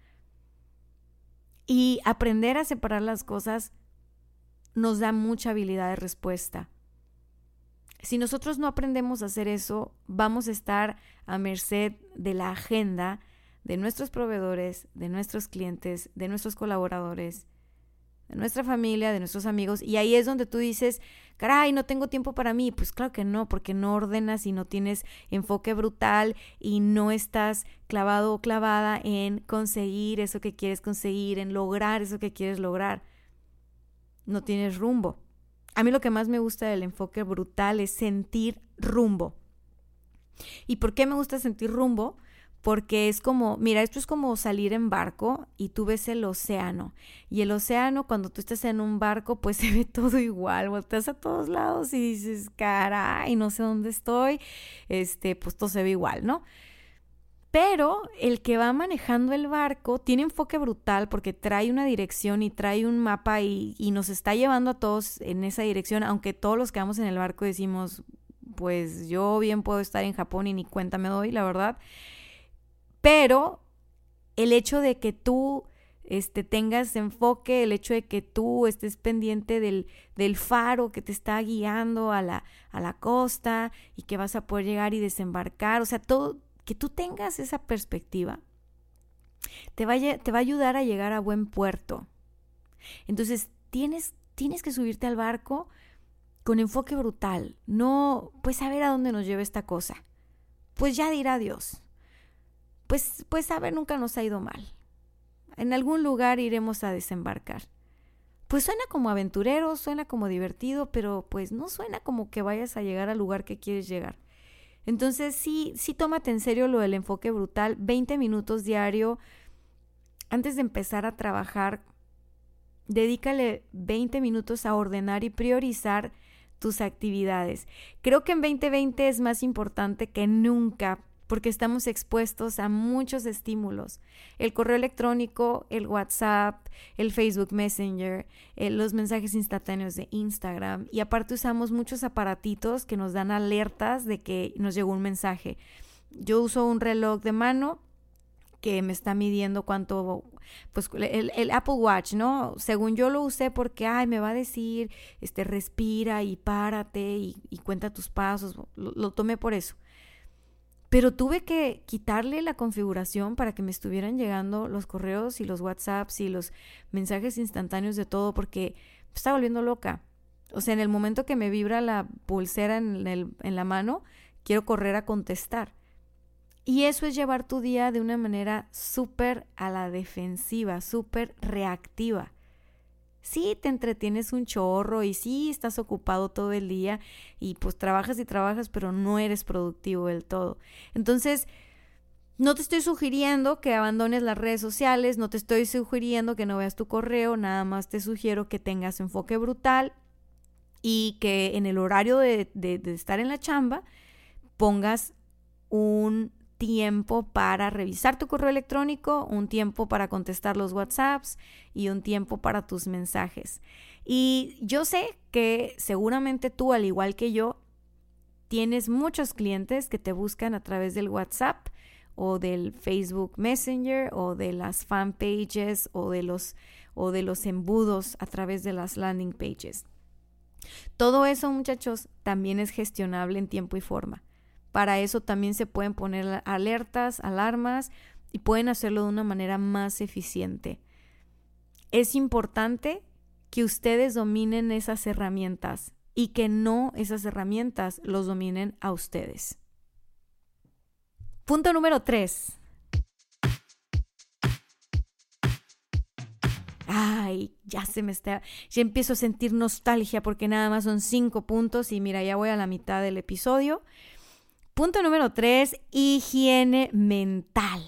Y aprender a separar las cosas nos da mucha habilidad de respuesta. Si nosotros no aprendemos a hacer eso, vamos a estar a merced de la agenda de nuestros proveedores, de nuestros clientes, de nuestros colaboradores de nuestra familia, de nuestros amigos, y ahí es donde tú dices, caray, no tengo tiempo para mí. Pues claro que no, porque no ordenas y no tienes enfoque brutal y no estás clavado o clavada en conseguir eso que quieres conseguir, en lograr eso que quieres lograr. No tienes rumbo. A mí lo que más me gusta del enfoque brutal es sentir rumbo. ¿Y por qué me gusta sentir rumbo? Porque es como, mira, esto es como salir en barco y tú ves el océano. Y el océano, cuando tú estás en un barco, pues se ve todo igual, volteas a todos lados y dices, caray, no sé dónde estoy, este, pues todo se ve igual, ¿no? Pero el que va manejando el barco tiene enfoque brutal porque trae una dirección y trae un mapa y, y nos está llevando a todos en esa dirección, aunque todos los que vamos en el barco decimos, pues yo bien puedo estar en Japón y ni cuenta me doy, la verdad. Pero el hecho de que tú este, tengas enfoque, el hecho de que tú estés pendiente del, del faro que te está guiando a la, a la costa y que vas a poder llegar y desembarcar, o sea, todo, que tú tengas esa perspectiva, te va, a, te va a ayudar a llegar a buen puerto. Entonces, tienes, tienes que subirte al barco con enfoque brutal, no, pues a ver a dónde nos lleva esta cosa. Pues ya dirá Dios pues, pues a ver, nunca nos ha ido mal. En algún lugar iremos a desembarcar. Pues suena como aventurero, suena como divertido, pero pues no suena como que vayas a llegar al lugar que quieres llegar. Entonces sí, sí tómate en serio lo del enfoque brutal, 20 minutos diario. Antes de empezar a trabajar, dedícale 20 minutos a ordenar y priorizar tus actividades. Creo que en 2020 es más importante que nunca porque estamos expuestos a muchos estímulos. El correo electrónico, el WhatsApp, el Facebook Messenger, eh, los mensajes instantáneos de Instagram y aparte usamos muchos aparatitos que nos dan alertas de que nos llegó un mensaje. Yo uso un reloj de mano que me está midiendo cuánto, pues el, Apple Watch, ¿no? Según yo lo usé porque, ay, me va a decir, este, respira y párate y, cuenta tus pasos, lo tomé por eso. Pero tuve que quitarle la configuración para que me estuvieran llegando los correos y los WhatsApps y los mensajes instantáneos de todo porque estaba volviendo loca. O sea, en el momento que me vibra la pulsera en, en la mano, quiero correr a contestar. Y eso es llevar tu día de una manera súper a la defensiva, súper reactiva. Sí, te entretienes un chorro y sí estás ocupado todo el día y pues trabajas y trabajas, pero no eres productivo del todo. Entonces, no te estoy sugiriendo que abandones las redes sociales, no te estoy sugiriendo que no veas tu correo, nada más te sugiero que tengas enfoque brutal y que en el horario de, estar en la chamba pongas un tiempo para revisar tu correo electrónico, un tiempo para contestar los WhatsApps y un tiempo para tus mensajes. Y yo sé que seguramente tú, al igual que yo, tienes muchos clientes que te buscan a través del WhatsApp o del Facebook Messenger o de las fan pages o de los o de los embudos a través de las landing pages. Todo eso, muchachos, también es gestionable en tiempo y forma. Para eso también se pueden poner alertas, alarmas y pueden hacerlo de una manera más eficiente. Es importante que ustedes dominen esas herramientas y que no esas herramientas los dominen a ustedes. Punto número 3. Ay, ya se me está, ya empiezo a sentir nostalgia porque nada más son cinco puntos y mira, ya voy a la mitad del episodio. Punto número 3, higiene mental.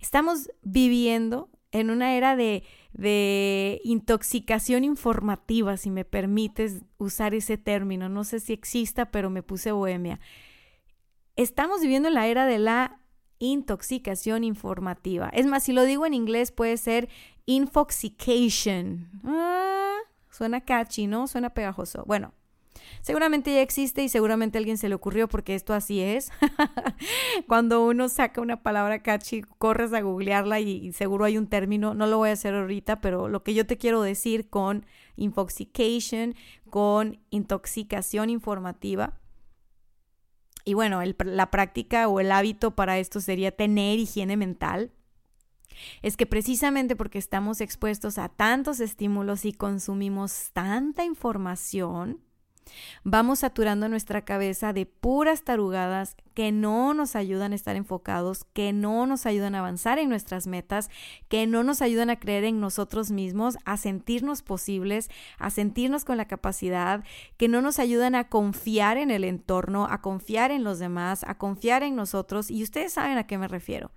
Estamos viviendo en una era de, de, intoxicación informativa, si me permites usar ese término. No sé si exista, pero me puse bohemia. Estamos viviendo en la era de la intoxicación informativa. Es más, si lo digo en inglés puede ser infoxication. Ah, suena catchy, ¿no? Suena pegajoso. Bueno, seguramente ya existe y seguramente a alguien se le ocurrió porque esto así es. Cuando uno saca una palabra catchy, corres a googlearla y, seguro hay un término. No lo voy a hacer ahorita, pero lo que yo te quiero decir con infoxication, con intoxicación informativa, y bueno, la práctica o el hábito para esto sería tener higiene mental. Es que precisamente porque estamos expuestos a tantos estímulos y consumimos tanta información, Vamos saturando nuestra cabeza de puras tarugadas que no nos ayudan a estar enfocados, que no nos ayudan a avanzar en nuestras metas, que no nos ayudan a creer en nosotros mismos, a sentirnos posibles, a sentirnos con la capacidad, que no nos ayudan a confiar en el entorno, a confiar en los demás, a confiar en nosotros. Y ustedes saben a qué me refiero.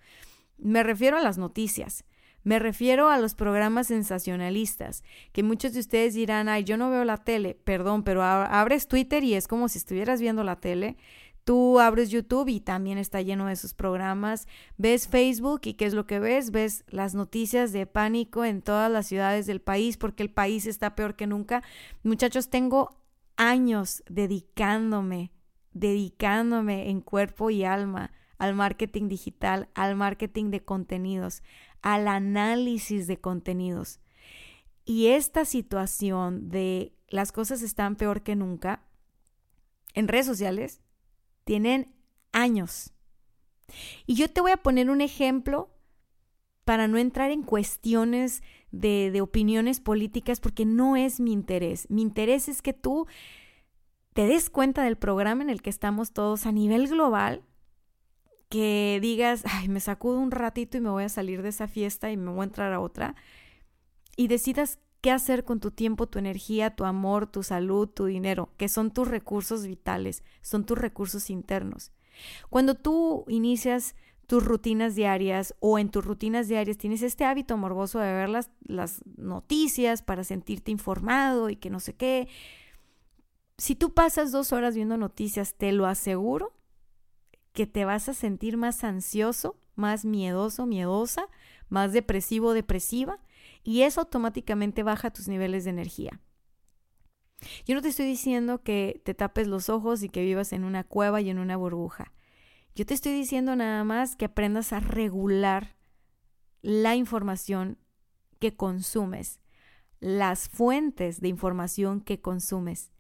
Me refiero a las noticias. Me refiero a los programas sensacionalistas, que muchos de ustedes dirán, ay, yo no veo la tele, perdón, pero abres Twitter y es como si estuvieras viendo la tele. Tú abres YouTube y también está lleno de esos programas. Ves Facebook y ¿qué es lo que ves? Ves las noticias de pánico en todas las ciudades del país porque el país está peor que nunca. Muchachos, tengo años dedicándome, dedicándome en cuerpo y alma al marketing digital, al marketing de contenidos, al análisis de contenidos. Y esta situación de las cosas están peor que nunca en redes sociales tienen años. Y yo te voy a poner un ejemplo para no entrar en cuestiones de, de, opiniones políticas porque no es mi interés. Mi interés es que tú te des cuenta del programa en el que estamos todos a nivel global que digas, ay, me sacudo un ratito y me voy a salir de esa fiesta y me voy a entrar a otra, y decidas qué hacer con tu tiempo, tu energía, tu amor, tu salud, tu dinero, que son tus recursos vitales, son tus recursos internos. Cuando tú inicias tus rutinas diarias o en tus rutinas diarias tienes este hábito morboso de ver las, las noticias para sentirte informado y que no sé qué, si tú pasas dos horas viendo noticias, te lo aseguro que te vas a sentir más ansioso, más miedoso, miedosa, más depresivo, depresiva, y eso automáticamente baja tus niveles de energía. Yo no te estoy diciendo que te tapes los ojos y que vivas en una cueva y en una burbuja. Yo te estoy diciendo nada más que aprendas a regular la información que consumes, las fuentes de información que consumes.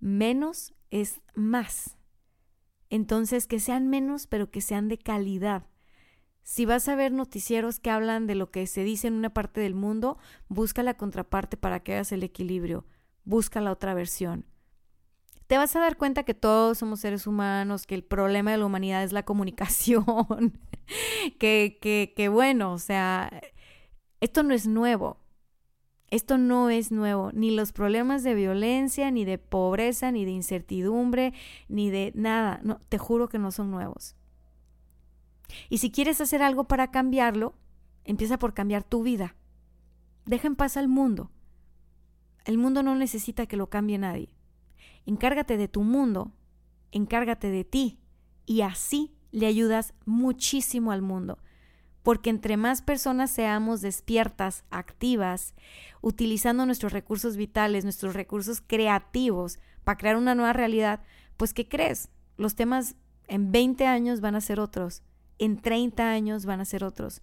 Menos es más. Entonces, que sean menos, pero que sean de calidad. Si vas a ver noticieros que hablan de lo que se dice en una parte del mundo, busca la contraparte para que hagas el equilibrio. Busca la otra versión. Te vas a dar cuenta que todos somos seres humanos, que el problema de la humanidad es la comunicación, que, que, que bueno, o sea, esto no es nuevo. Esto no es nuevo, ni los problemas de violencia, ni de pobreza, ni de incertidumbre, ni de nada. No, te juro que no son nuevos. Y si quieres hacer algo para cambiarlo, empieza por cambiar tu vida. Deja en paz al mundo. El mundo no necesita que lo cambie nadie. Encárgate de tu mundo, encárgate de ti, y así le ayudas muchísimo al mundo porque entre más personas seamos despiertas, activas, utilizando nuestros recursos vitales, nuestros recursos creativos para crear una nueva realidad, pues ¿qué crees? Los temas en 20 años van a ser otros, en 30 años van a ser otros.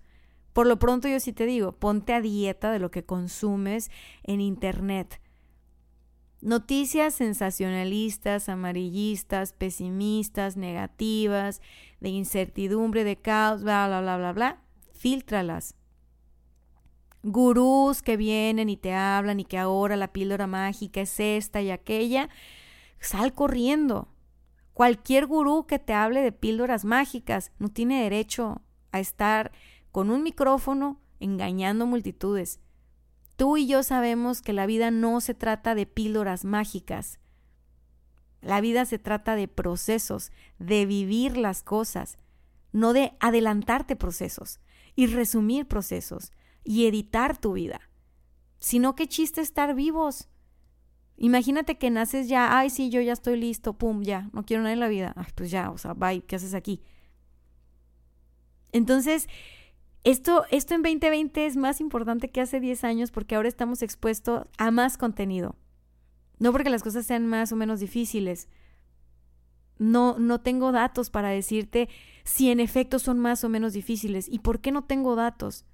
Por lo pronto yo sí te digo, ponte a dieta de lo que consumes en Internet. Noticias sensacionalistas, amarillistas, pesimistas, negativas, de incertidumbre, de caos, bla, bla, bla, bla, bla filtralas. Gurús que vienen y te hablan y que ahora la píldora mágica es esta y aquella, sal corriendo. Cualquier gurú que te hable de píldoras mágicas no tiene derecho a estar con un micrófono engañando multitudes. Tú y yo sabemos que la vida no se trata de píldoras mágicas. La vida se trata de procesos, de vivir las cosas, no de adelantarte procesos y resumir procesos y editar tu vida. Sino qué chiste estar vivos. Imagínate que naces ya, ay, sí, yo ya estoy listo, pum, ya, no quiero nada en la vida. Ay, pues ya, o sea, bye, ¿qué haces aquí? Entonces, esto, esto en 2020 es más importante que hace 10 años porque ahora estamos expuestos a más contenido. No porque las cosas sean más o menos difíciles. No, no tengo datos para decirte si en efecto son más o menos difíciles. ¿Y por qué no tengo datos?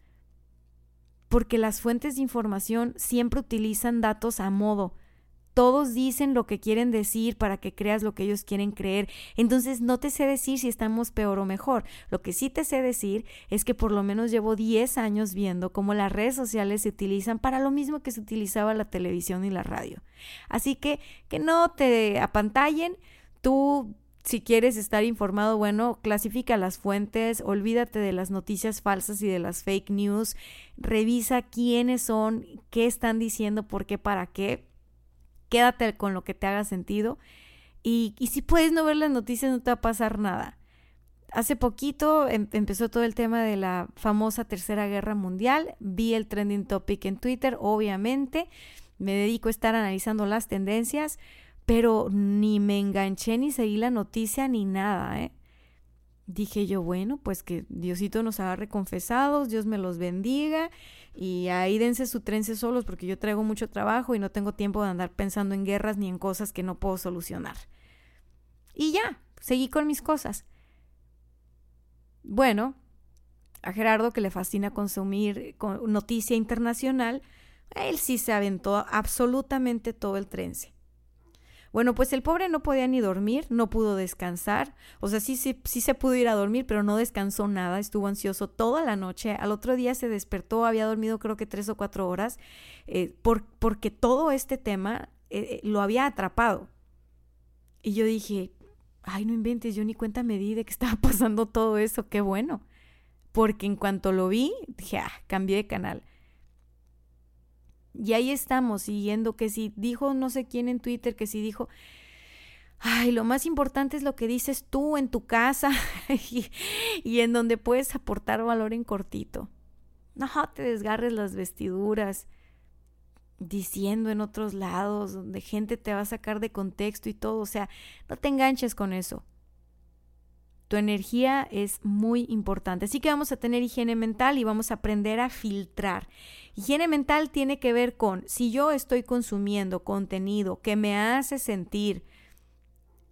Porque las fuentes de información siempre utilizan datos a modo. Todos dicen lo que quieren decir para que creas lo que ellos quieren creer. Entonces no te sé decir si estamos peor o mejor. Lo que sí te sé decir es que por lo menos llevo 10 años viendo cómo las redes sociales se utilizan para lo mismo que se utilizaba la televisión y la radio. Así que que no te apantallen. Tú si quieres estar informado, bueno, clasifica las fuentes, olvídate de las noticias falsas y de las fake news, revisa quiénes son, qué están diciendo, por qué, para qué, quédate con lo que te haga sentido y, si puedes no ver las noticias no te va a pasar nada. Hace poquito em, empezó todo el tema de la famosa Tercera Guerra Mundial, vi el trending topic en Twitter, obviamente, me dedico a estar analizando las tendencias pero ni me enganché ni seguí la noticia ni nada, ¿eh? Dije yo, bueno, pues que Diosito nos haga reconfesados, Dios me los bendiga y ahí dense su trence solos porque yo traigo mucho trabajo y no tengo tiempo de andar pensando en guerras ni en cosas que no puedo solucionar. Y ya, seguí con mis cosas. Bueno, a Gerardo que le fascina consumir noticia internacional, él sí se aventó absolutamente todo el trence. Bueno, pues el pobre no podía ni dormir, no pudo descansar. O sea, sí, sí, sí se pudo ir a dormir, pero no descansó nada, estuvo ansioso toda la noche. Al otro día se despertó, había dormido creo que tres o cuatro horas, eh, por, porque todo este tema eh, eh, lo había atrapado. Y yo dije, ay, no inventes, yo ni cuenta me di de que estaba pasando todo eso, qué bueno. Porque en cuanto lo vi, dije, ah, cambié de canal. Y ahí estamos siguiendo que si dijo no sé quién en Twitter, que si dijo, ay, lo más importante es lo que dices tú en tu casa y, en donde puedes aportar valor en cortito. No te desgarres las vestiduras diciendo en otros lados donde gente te va a sacar de contexto y todo. O sea, no te enganches con eso. Tu energía es muy importante. Así que vamos a tener higiene mental y vamos a aprender a filtrar. Higiene mental tiene que ver con si yo estoy consumiendo contenido que me hace sentir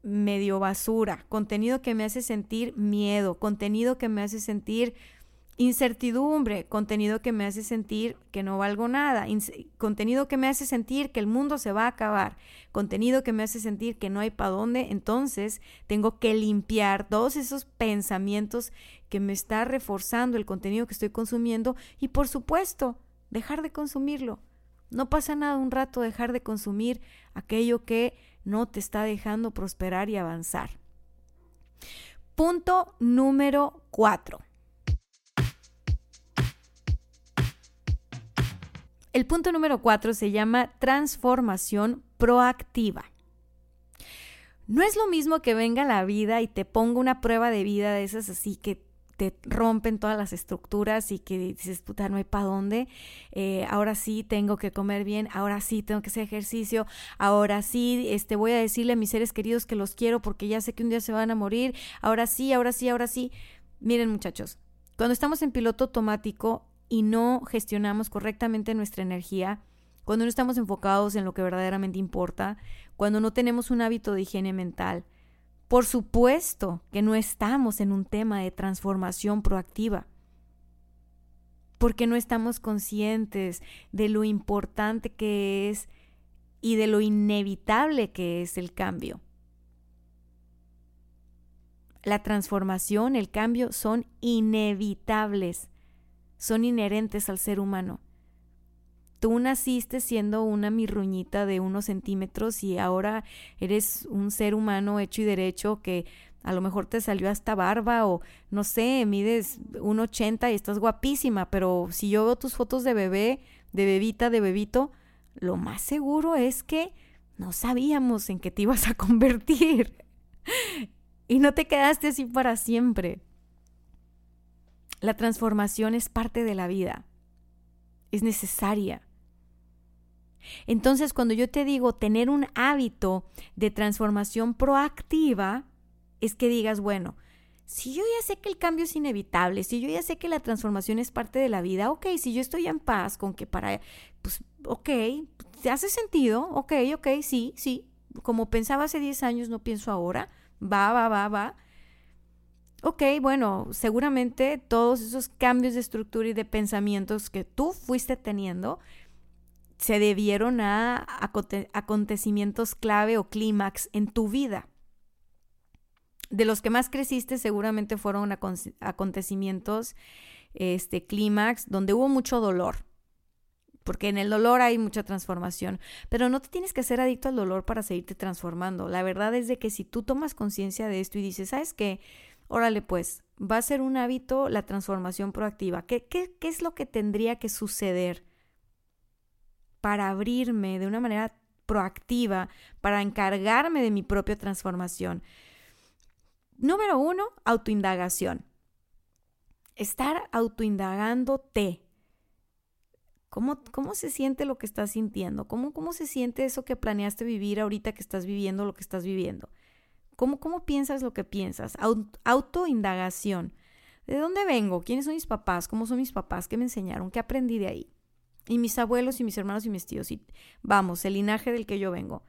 medio basura, contenido que me hace sentir miedo, contenido que me hace sentir Incertidumbre, contenido que me hace sentir que no valgo nada, contenido que me hace sentir que el mundo se va a acabar, contenido que me hace sentir que no hay para dónde, entonces tengo que limpiar todos esos pensamientos que me está reforzando el contenido que estoy consumiendo y por supuesto, dejar de consumirlo. No pasa nada un rato dejar de consumir aquello que no te está dejando prosperar y avanzar. Punto número cuatro El punto número cuatro se llama transformación proactiva. No es lo mismo que venga la vida y te ponga una prueba de vida de esas así que te rompen todas las estructuras y que dices, puta, no hay para dónde. Eh, ahora sí tengo que comer bien, ahora sí tengo que hacer ejercicio, ahora sí este, voy a decirle a mis seres queridos que los quiero porque ya sé que un día se van a morir, ahora sí, ahora sí, ahora sí. Miren muchachos, cuando estamos en piloto automático y no gestionamos correctamente nuestra energía, cuando no estamos enfocados en lo que verdaderamente importa, cuando no tenemos un hábito de higiene mental, por supuesto que no estamos en un tema de transformación proactiva, porque no estamos conscientes de lo importante que es y de lo inevitable que es el cambio. La transformación, el cambio son inevitables, son inherentes al ser humano. Tú naciste siendo una mirruñita de unos centímetros y ahora eres un ser humano hecho y derecho que a lo mejor te salió hasta barba o no sé, mides un 80 y estás guapísima, pero si yo veo tus fotos de bebé, de bebita, de bebito, lo más seguro es que no sabíamos en qué te ibas a convertir. y no te quedaste así para siempre. La transformación es parte de la vida. Es necesaria. Entonces, cuando yo te digo tener un hábito de transformación proactiva, es que digas, bueno, si yo ya sé que el cambio es inevitable, si yo ya sé que la transformación es parte de la vida, ok, si yo estoy en paz con que para, pues, ok, ¿te hace sentido? Ok, ok, sí, sí. Como pensaba hace 10 años, no pienso ahora. Va, va, va, va. Ok, bueno, seguramente todos esos cambios de estructura y de pensamientos que tú fuiste teniendo se debieron a acontecimientos clave o clímax en tu vida. De los que más creciste seguramente fueron acontecimientos, este clímax, donde hubo mucho dolor, porque en el dolor hay mucha transformación, pero no te tienes que ser adicto al dolor para seguirte transformando. La verdad es de que si tú tomas conciencia de esto y dices, ¿sabes qué? Órale pues, va a ser un hábito la transformación proactiva. ¿Qué, qué, qué es lo que tendría que suceder? para abrirme de una manera proactiva, para encargarme de mi propia transformación. Número uno, autoindagación. Estar autoindagándote. ¿Cómo, ¿Cómo se siente lo que estás sintiendo? ¿Cómo, ¿Cómo se siente eso que planeaste vivir ahorita que estás viviendo lo que estás viviendo? ¿Cómo, cómo piensas lo que piensas? Autoindagación. ¿De dónde vengo? ¿Quiénes son mis papás? ¿Cómo son mis papás? ¿Qué me enseñaron? ¿Qué aprendí de ahí? y mis abuelos y mis hermanos y mis tíos. Y vamos, el linaje del que yo vengo.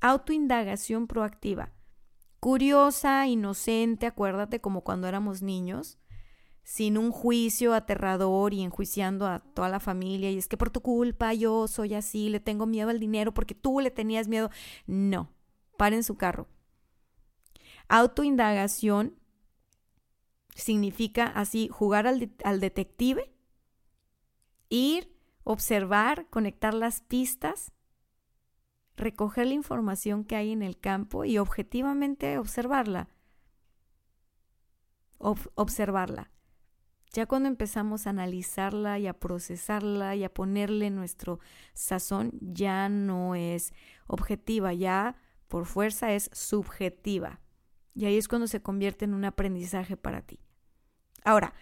Autoindagación proactiva. Curiosa, inocente, acuérdate como cuando éramos niños, sin un juicio aterrador y enjuiciando a toda la familia. Y es que por tu culpa yo soy así, le tengo miedo al dinero porque tú le tenías miedo. No, paren su carro. Autoindagación significa así jugar al, al detective, ir observar, conectar las pistas, recoger la información que hay en el campo y objetivamente observarla. observarla. Ya cuando empezamos a analizarla y a procesarla y a ponerle nuestro sazón, ya no es objetiva, ya por fuerza es subjetiva. Y ahí es cuando se convierte en un aprendizaje para ti. Ahora,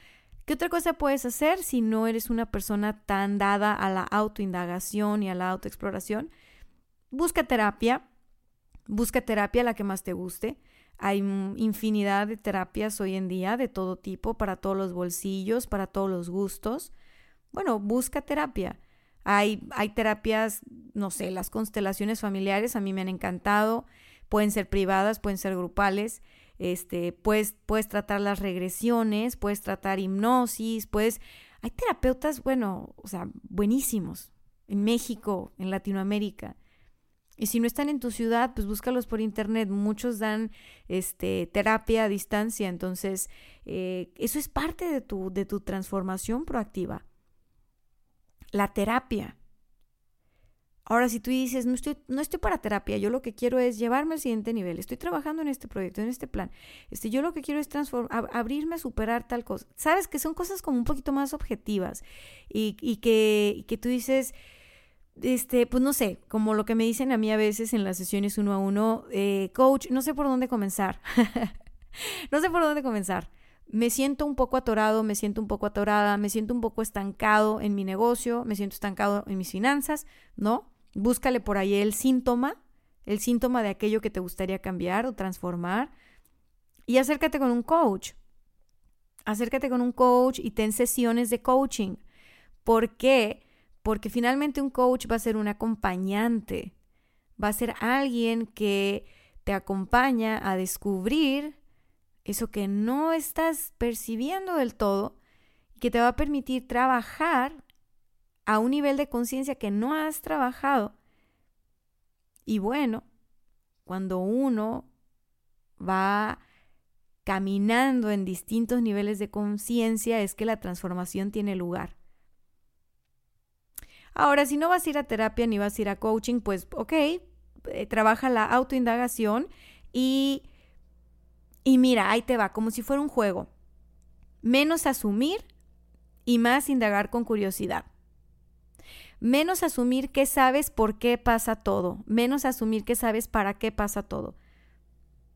¿Qué otra cosa puedes hacer si no eres una persona tan dada a la autoindagación y a la autoexploración? Busca terapia, busca terapia la que más te guste. Hay infinidad de terapias hoy en día de todo tipo, para todos los bolsillos, para todos los gustos. Bueno, busca terapia. Hay, hay terapias, no sé, las constelaciones familiares a mí me han encantado. Pueden ser privadas, pueden ser grupales este, puedes, puedes tratar las regresiones, puedes tratar hipnosis, puedes... Hay terapeutas, bueno, o sea, buenísimos en México, en Latinoamérica. Y si no están en tu ciudad, pues búscalos por internet. Muchos dan este, terapia a distancia. Entonces, eh, eso es parte de tu, de tu transformación proactiva. La terapia. Ahora, si tú dices, no estoy, no estoy para terapia, yo lo que quiero es llevarme al siguiente nivel, estoy trabajando en este proyecto, en este plan, este, yo lo que quiero es transformar, abrirme a superar tal cosa. Sabes que son cosas como un poquito más objetivas y, y, que, que tú dices, este, pues no sé, como lo que me dicen a mí a veces en las sesiones uno a uno, eh, coach, no sé por dónde comenzar. no sé por dónde comenzar. Me siento un poco atorado, me siento un poco atorada, me siento un poco estancado en mi negocio, me siento estancado en mis finanzas, ¿no? Búscale por ahí el síntoma, el síntoma de aquello que te gustaría cambiar o transformar. Y acércate con un coach. Acércate con un coach y ten sesiones de coaching. ¿Por qué? Porque finalmente un coach va a ser un acompañante. Va a ser alguien que te acompaña a descubrir eso que no estás percibiendo del todo que te va a permitir trabajar a un nivel de conciencia que no has trabajado. Y bueno, cuando uno va caminando en distintos niveles de conciencia es que la transformación tiene lugar. Ahora, si no vas a ir a terapia ni vas a ir a coaching, pues ok, eh, trabaja la autoindagación y, y mira, ahí te va, como si fuera un juego. Menos asumir y más indagar con curiosidad menos asumir que sabes por qué pasa todo, menos asumir que sabes para qué pasa todo,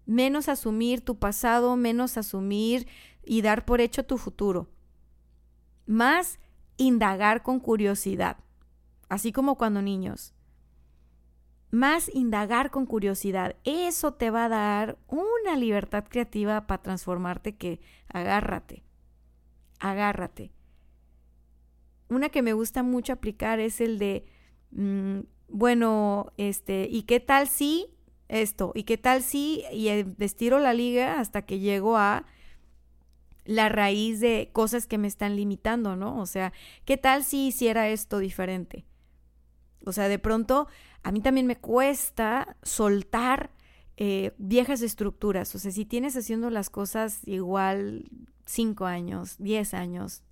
menos asumir tu pasado, menos asumir y dar por hecho tu futuro, más indagar con curiosidad, así como cuando niños. Más indagar con curiosidad. Eso te va a dar una libertad creativa para transformarte que agárrate. Agárrate. Una que me gusta mucho aplicar es el de, mm, bueno, este, ¿y qué tal si esto? ¿Y qué tal si? Y estiro la liga hasta que llego a la raíz de cosas que me están limitando, ¿no? O sea, ¿qué tal si hiciera esto diferente? O sea, de pronto a mí también me cuesta soltar eh, viejas estructuras. O sea, si tienes haciendo las cosas igual cinco años, diez años,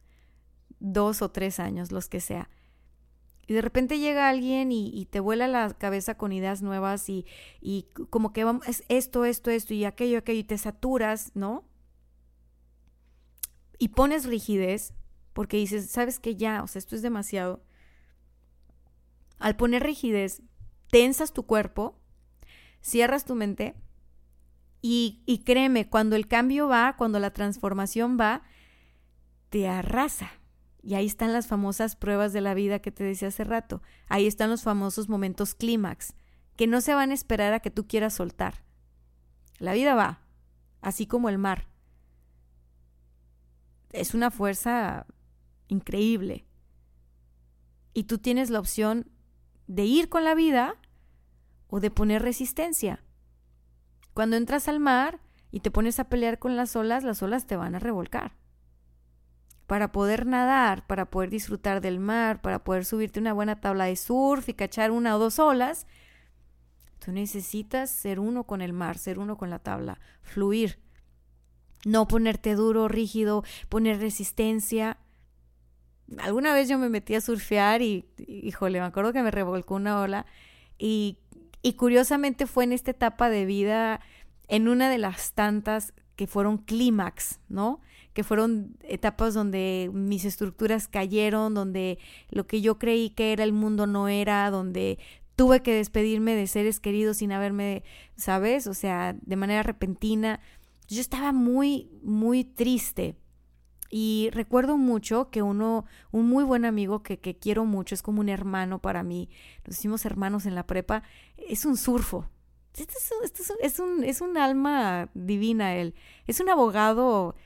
dos o tres años, los que sea. Y de repente llega alguien y, te vuela la cabeza con ideas nuevas y, y como que vamos, es esto, esto, esto y aquello, aquello, y te saturas, ¿no? Y pones rigidez porque dices, sabes que ya, o sea, esto es demasiado. Al poner rigidez, tensas tu cuerpo, cierras tu mente y, y créeme, cuando el cambio va, cuando la transformación va, te arrasa. Y ahí están las famosas pruebas de la vida que te decía hace rato. Ahí están los famosos momentos clímax, que no se van a esperar a que tú quieras soltar. La vida va, así como el mar. Es una fuerza increíble. Y tú tienes la opción de ir con la vida o de poner resistencia. Cuando entras al mar y te pones a pelear con las olas, las olas te van a revolcar para poder nadar, para poder disfrutar del mar, para poder subirte una buena tabla de surf y cachar una o dos olas, tú necesitas ser uno con el mar, ser uno con la tabla, fluir. No ponerte duro, rígido, poner resistencia. Alguna vez yo me metí a surfear y, híjole, me acuerdo que me revolcó una ola y, y curiosamente fue en esta etapa de vida, en una de las tantas que fueron clímax, ¿no? Que fueron etapas donde mis estructuras cayeron, donde lo que yo creí que era el mundo no era, donde tuve que despedirme de seres queridos sin haberme, ¿sabes? O sea, de manera repentina. Yo estaba muy, muy triste. Y recuerdo mucho que uno, un muy buen amigo que, que quiero mucho, es como un hermano para mí, nos hicimos hermanos en la prepa, es un surfo. Este es, este es, es, un, es un alma divina él. Es un abogado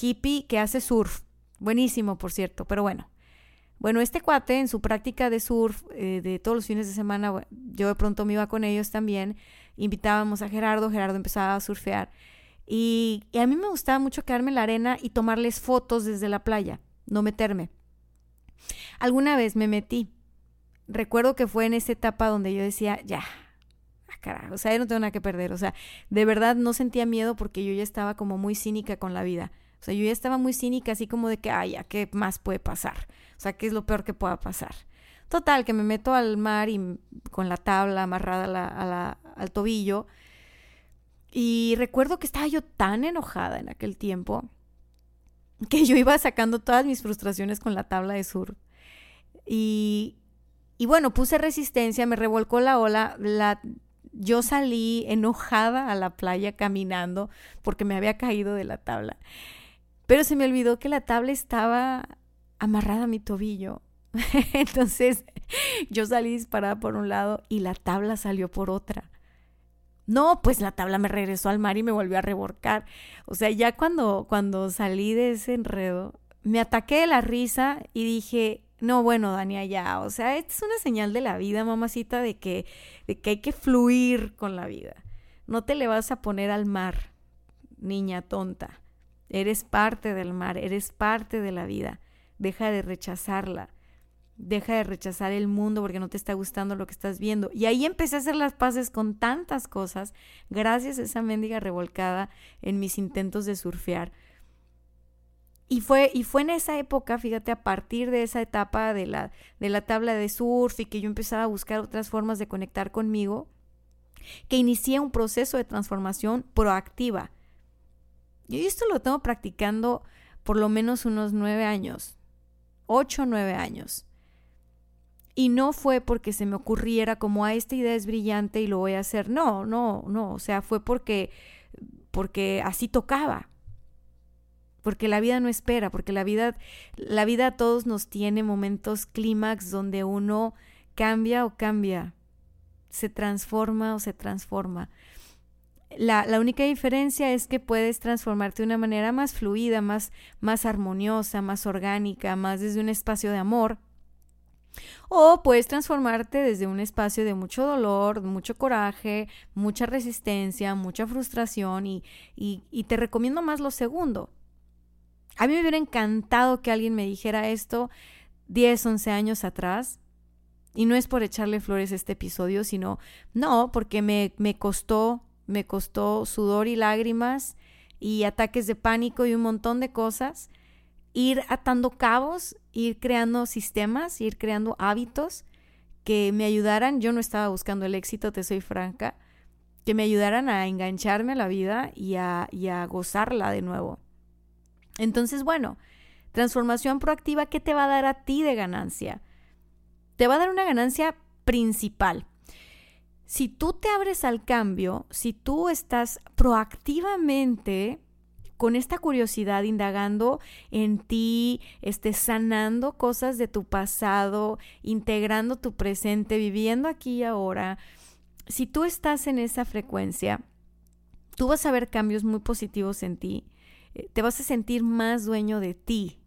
hippie que hace surf. Buenísimo, por cierto, pero bueno. Bueno, este cuate en su práctica de surf eh, de todos los fines de semana, yo de pronto me iba con ellos también, invitábamos a Gerardo, Gerardo empezaba a surfear y, a mí me gustaba mucho quedarme en la arena y tomarles fotos desde la playa, no meterme. Alguna vez me metí, recuerdo que fue en esa etapa donde yo decía, ya, ah, carajo, o sea, yo no tengo nada que perder, o sea, de verdad no sentía miedo porque yo ya estaba como muy cínica con la vida. O sea, yo ya estaba muy cínica, así como de que, ay, ¿a qué más puede pasar? O sea, ¿qué es lo peor que pueda pasar? Total, que me meto al mar y con la tabla amarrada al tobillo. Y recuerdo que estaba yo tan enojada en aquel tiempo que yo iba sacando todas mis frustraciones con la tabla de surf. Y, y bueno, puse resistencia, me revolcó la ola, la, yo salí enojada a la playa caminando porque me había caído de la tabla. Pero se me olvidó que la tabla estaba amarrada a mi tobillo. Entonces yo salí disparada por un lado y la tabla salió por otra. No, pues la tabla me regresó al mar y me volvió a reborcar. O sea, ya cuando, cuando salí de ese enredo, me ataqué de la risa y dije, no, bueno, Dania, ya, o sea, es una señal de la vida, mamacita, de que, de que hay que fluir con la vida. No te le vas a poner al mar, niña tonta. Eres parte del mar, eres parte de la vida. Deja de rechazarla. Deja de rechazar el mundo porque no te está gustando lo que estás viendo. Y ahí empecé a hacer las paces con tantas cosas gracias a esa mendiga revolcada en mis intentos de surfear. Y fue, y fue en esa época, fíjate, a partir de esa etapa de la, de la tabla de surf y que yo empezaba a buscar otras formas de conectar conmigo, que inicié un proceso de transformación proactiva. Y esto lo tengo practicando por lo menos unos nueve años, ocho, nueve años. Y no fue porque se me ocurriera como, a esta idea es brillante y lo voy a hacer. No, no, no. O sea, fue porque, porque así tocaba. Porque la vida no espera, porque la vida, la vida a todos nos tiene momentos clímax donde uno cambia o cambia, se transforma o se transforma. La, la, única diferencia es que puedes transformarte de una manera más fluida, más, más armoniosa, más orgánica, más desde un espacio de amor, o puedes transformarte desde un espacio de mucho dolor, mucho coraje, mucha resistencia, mucha frustración y, y, te recomiendo más lo segundo. A mí me hubiera encantado que alguien me dijera esto 10, 11 años atrás. Y no es por echarle flores a este episodio, sino, no, porque me, me costó, me costó sudor y lágrimas y ataques de pánico y un montón de cosas ir atando cabos, ir creando sistemas, ir creando hábitos que me ayudaran. Yo no estaba buscando el éxito, te soy franca, que me ayudaran a engancharme a la vida y a, y a gozarla de nuevo. Entonces, bueno, transformación proactiva, ¿qué te va a dar a ti de ganancia? Te va a dar una ganancia principal. Si tú te abres al cambio, si tú estás proactivamente con esta curiosidad, indagando en ti, este, sanando cosas de tu pasado, integrando tu presente, viviendo aquí y ahora, si tú estás en esa frecuencia, tú vas a ver cambios muy positivos en ti, eh, te vas a sentir más dueño de ti,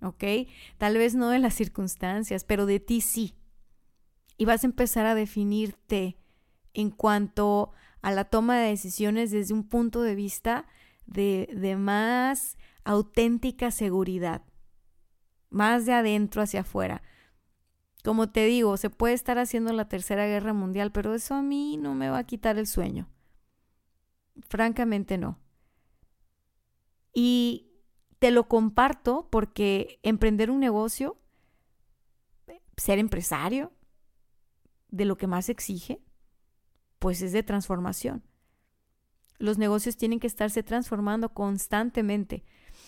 ¿ok? Tal vez no de las circunstancias, pero de ti sí. Y vas a empezar a definirte en cuanto a la toma de decisiones desde un punto de vista de, más auténtica seguridad, más de adentro hacia afuera. Como te digo, se puede estar haciendo la Tercera Guerra Mundial, pero eso a mí no me va a quitar el sueño. Francamente no. Y te lo comparto porque emprender un negocio, ser empresario, de lo que más exige, pues es de transformación. Los negocios tienen que estarse transformando constantemente.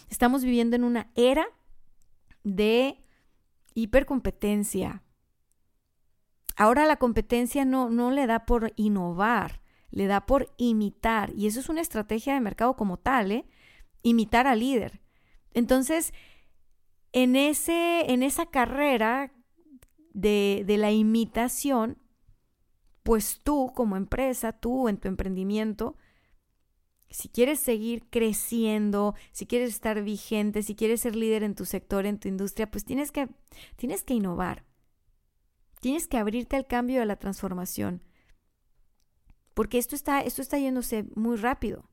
Estamos viviendo en una era de hipercompetencia. Ahora la competencia no, no le da por innovar, le da por imitar. Y eso es una estrategia de mercado como tal, ¿eh? Imitar al líder. Entonces, en, ese, en esa carrera de, de la imitación, pues tú como empresa, tú en tu emprendimiento, si quieres seguir creciendo, si quieres estar vigente, si quieres ser líder en tu sector, en tu industria, pues tienes que, tienes que innovar. Tienes que abrirte al cambio, a la transformación. Porque esto está, esto está yéndose muy rápido.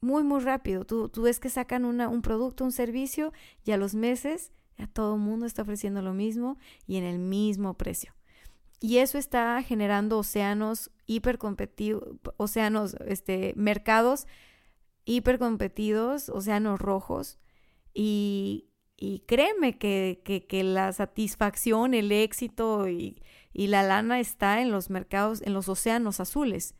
Muy, muy rápido. Tú, tú ves que sacan un producto, un servicio, y a los meses ya todo el mundo está ofreciendo lo mismo y en el mismo precio. Y eso está generando océanos hipercompetitivos, océanos, este, mercados hipercompetidos, océanos rojos. Y, créeme que, que, la satisfacción, el éxito y, y la lana está en los mercados, en los océanos azules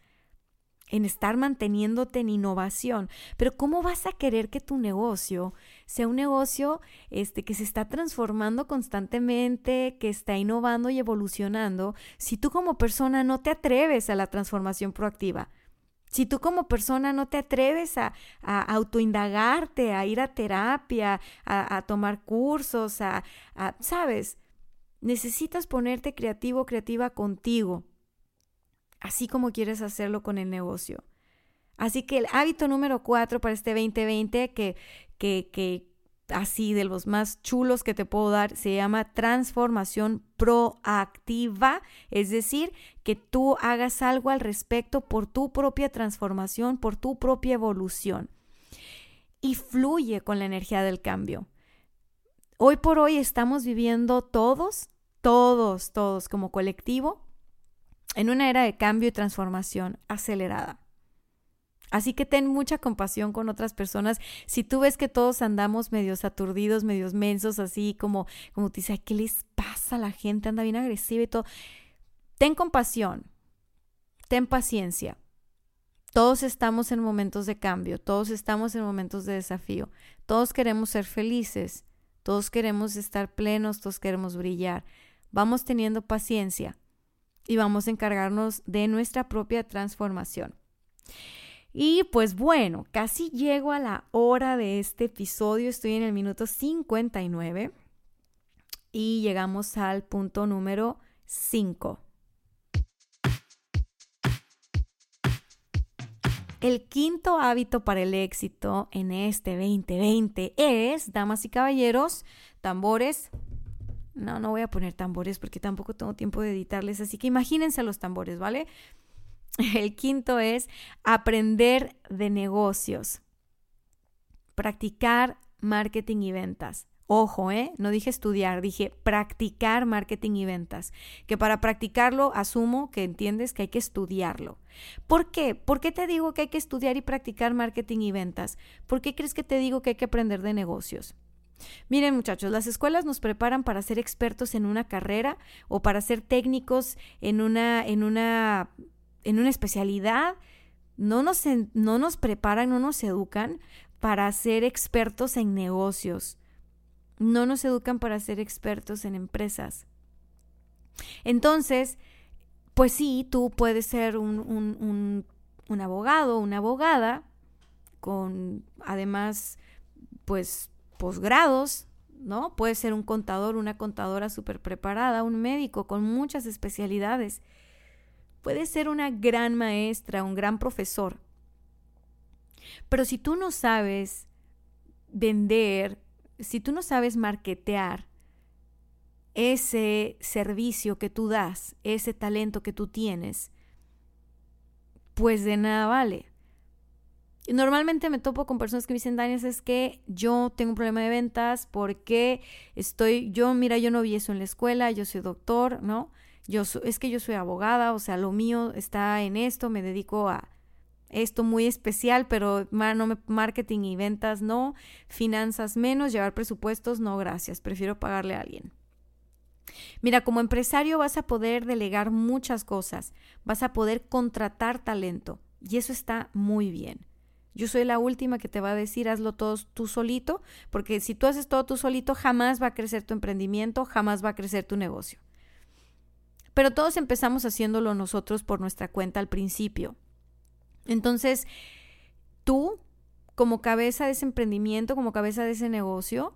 en estar manteniéndote en innovación. Pero ¿cómo vas a querer que tu negocio sea un negocio este, que se está transformando constantemente, que está innovando y evolucionando, si tú como persona no te atreves a la transformación proactiva? Si tú como persona no te atreves a, autoindagarte, a ir a terapia, a, tomar cursos, a, a, ¿sabes? Necesitas ponerte creativo, creativa contigo así como quieres hacerlo con el negocio. Así que el hábito número cuatro para este 2020, que, que, que así de los más chulos que te puedo dar, se llama transformación proactiva, es decir, que tú hagas algo al respecto por tu propia transformación, por tu propia evolución. Y fluye con la energía del cambio. Hoy por hoy estamos viviendo todos, todos, todos como colectivo, en una era de cambio y transformación acelerada. Así que ten mucha compasión con otras personas. Si tú ves que todos andamos medios aturdidos, medios mensos, así como, como te dice, ¿qué les pasa a la gente? Anda bien agresiva y todo. Ten compasión, ten paciencia. Todos estamos en momentos de cambio, todos estamos en momentos de desafío, todos queremos ser felices, todos queremos estar plenos, todos queremos brillar. Vamos teniendo paciencia y vamos a encargarnos de nuestra propia transformación. Y pues bueno, casi llego a la hora de este episodio, estoy en el minuto 59 y llegamos al punto número 5. El quinto hábito para el éxito en este 2020 es, damas y caballeros, tambores, no, no voy a poner tambores porque tampoco tengo tiempo de editarles, así que imagínense los tambores, ¿vale? El quinto es aprender de negocios, practicar marketing y ventas. Ojo, ¿eh? No dije estudiar, dije practicar marketing y ventas. Que para practicarlo asumo que entiendes que hay que estudiarlo. ¿Por qué? ¿Por qué te digo que hay que estudiar y practicar marketing y ventas? ¿Por qué crees que te digo que hay que aprender de negocios? Miren muchachos, las escuelas nos preparan para ser expertos en una carrera o para ser técnicos en una, en una, en una especialidad. No nos, no nos preparan, no nos educan para ser expertos en negocios. No nos educan para ser expertos en empresas. Entonces, pues sí, tú puedes ser un, un, un, un abogado, una abogada, con además, pues posgrados, ¿no? Puede ser un contador, una contadora súper preparada, un médico con muchas especialidades. Puede ser una gran maestra, un gran profesor. Pero si tú no sabes vender, si tú no sabes marketear ese servicio que tú das, ese talento que tú tienes, pues de nada vale. Normalmente me topo con personas que me dicen, Daniel, es que yo tengo un problema de ventas porque estoy, yo, mira, yo no vi eso en la escuela, yo soy doctor, ¿no? Yo es que yo soy abogada, o sea, lo mío está en esto, me dedico a esto muy especial, pero marketing y ventas no, finanzas menos, llevar presupuestos no, gracias, prefiero pagarle a alguien. Mira, como empresario vas a poder delegar muchas cosas, vas a poder contratar talento y eso está muy bien. Yo soy la última que te va a decir hazlo todo tú solito, porque si tú haces todo tú solito, jamás va a crecer tu emprendimiento, jamás va a crecer tu negocio. Pero todos empezamos haciéndolo nosotros por nuestra cuenta al principio. Entonces, tú, como cabeza de ese emprendimiento, como cabeza de ese negocio,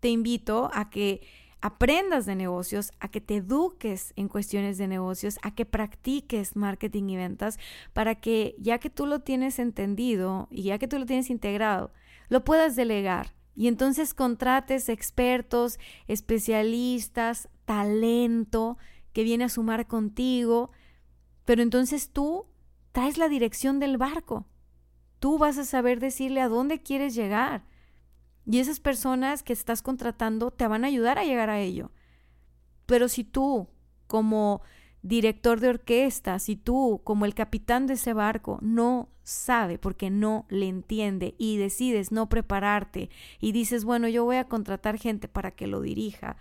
te invito a que aprendas de negocios, a que te eduques en cuestiones de negocios, a que practiques marketing y ventas, para que ya que tú lo tienes entendido y ya que tú lo tienes integrado, lo puedas delegar. Y entonces contrates expertos, especialistas, talento que viene a sumar contigo, pero entonces tú traes la dirección del barco. Tú vas a saber decirle a dónde quieres llegar. Y esas personas que estás contratando te van a ayudar a llegar a ello. Pero si tú, como director de orquesta, si tú, como el capitán de ese barco, no sabe porque no le entiende y decides no prepararte y dices, bueno, yo voy a contratar gente para que lo dirija,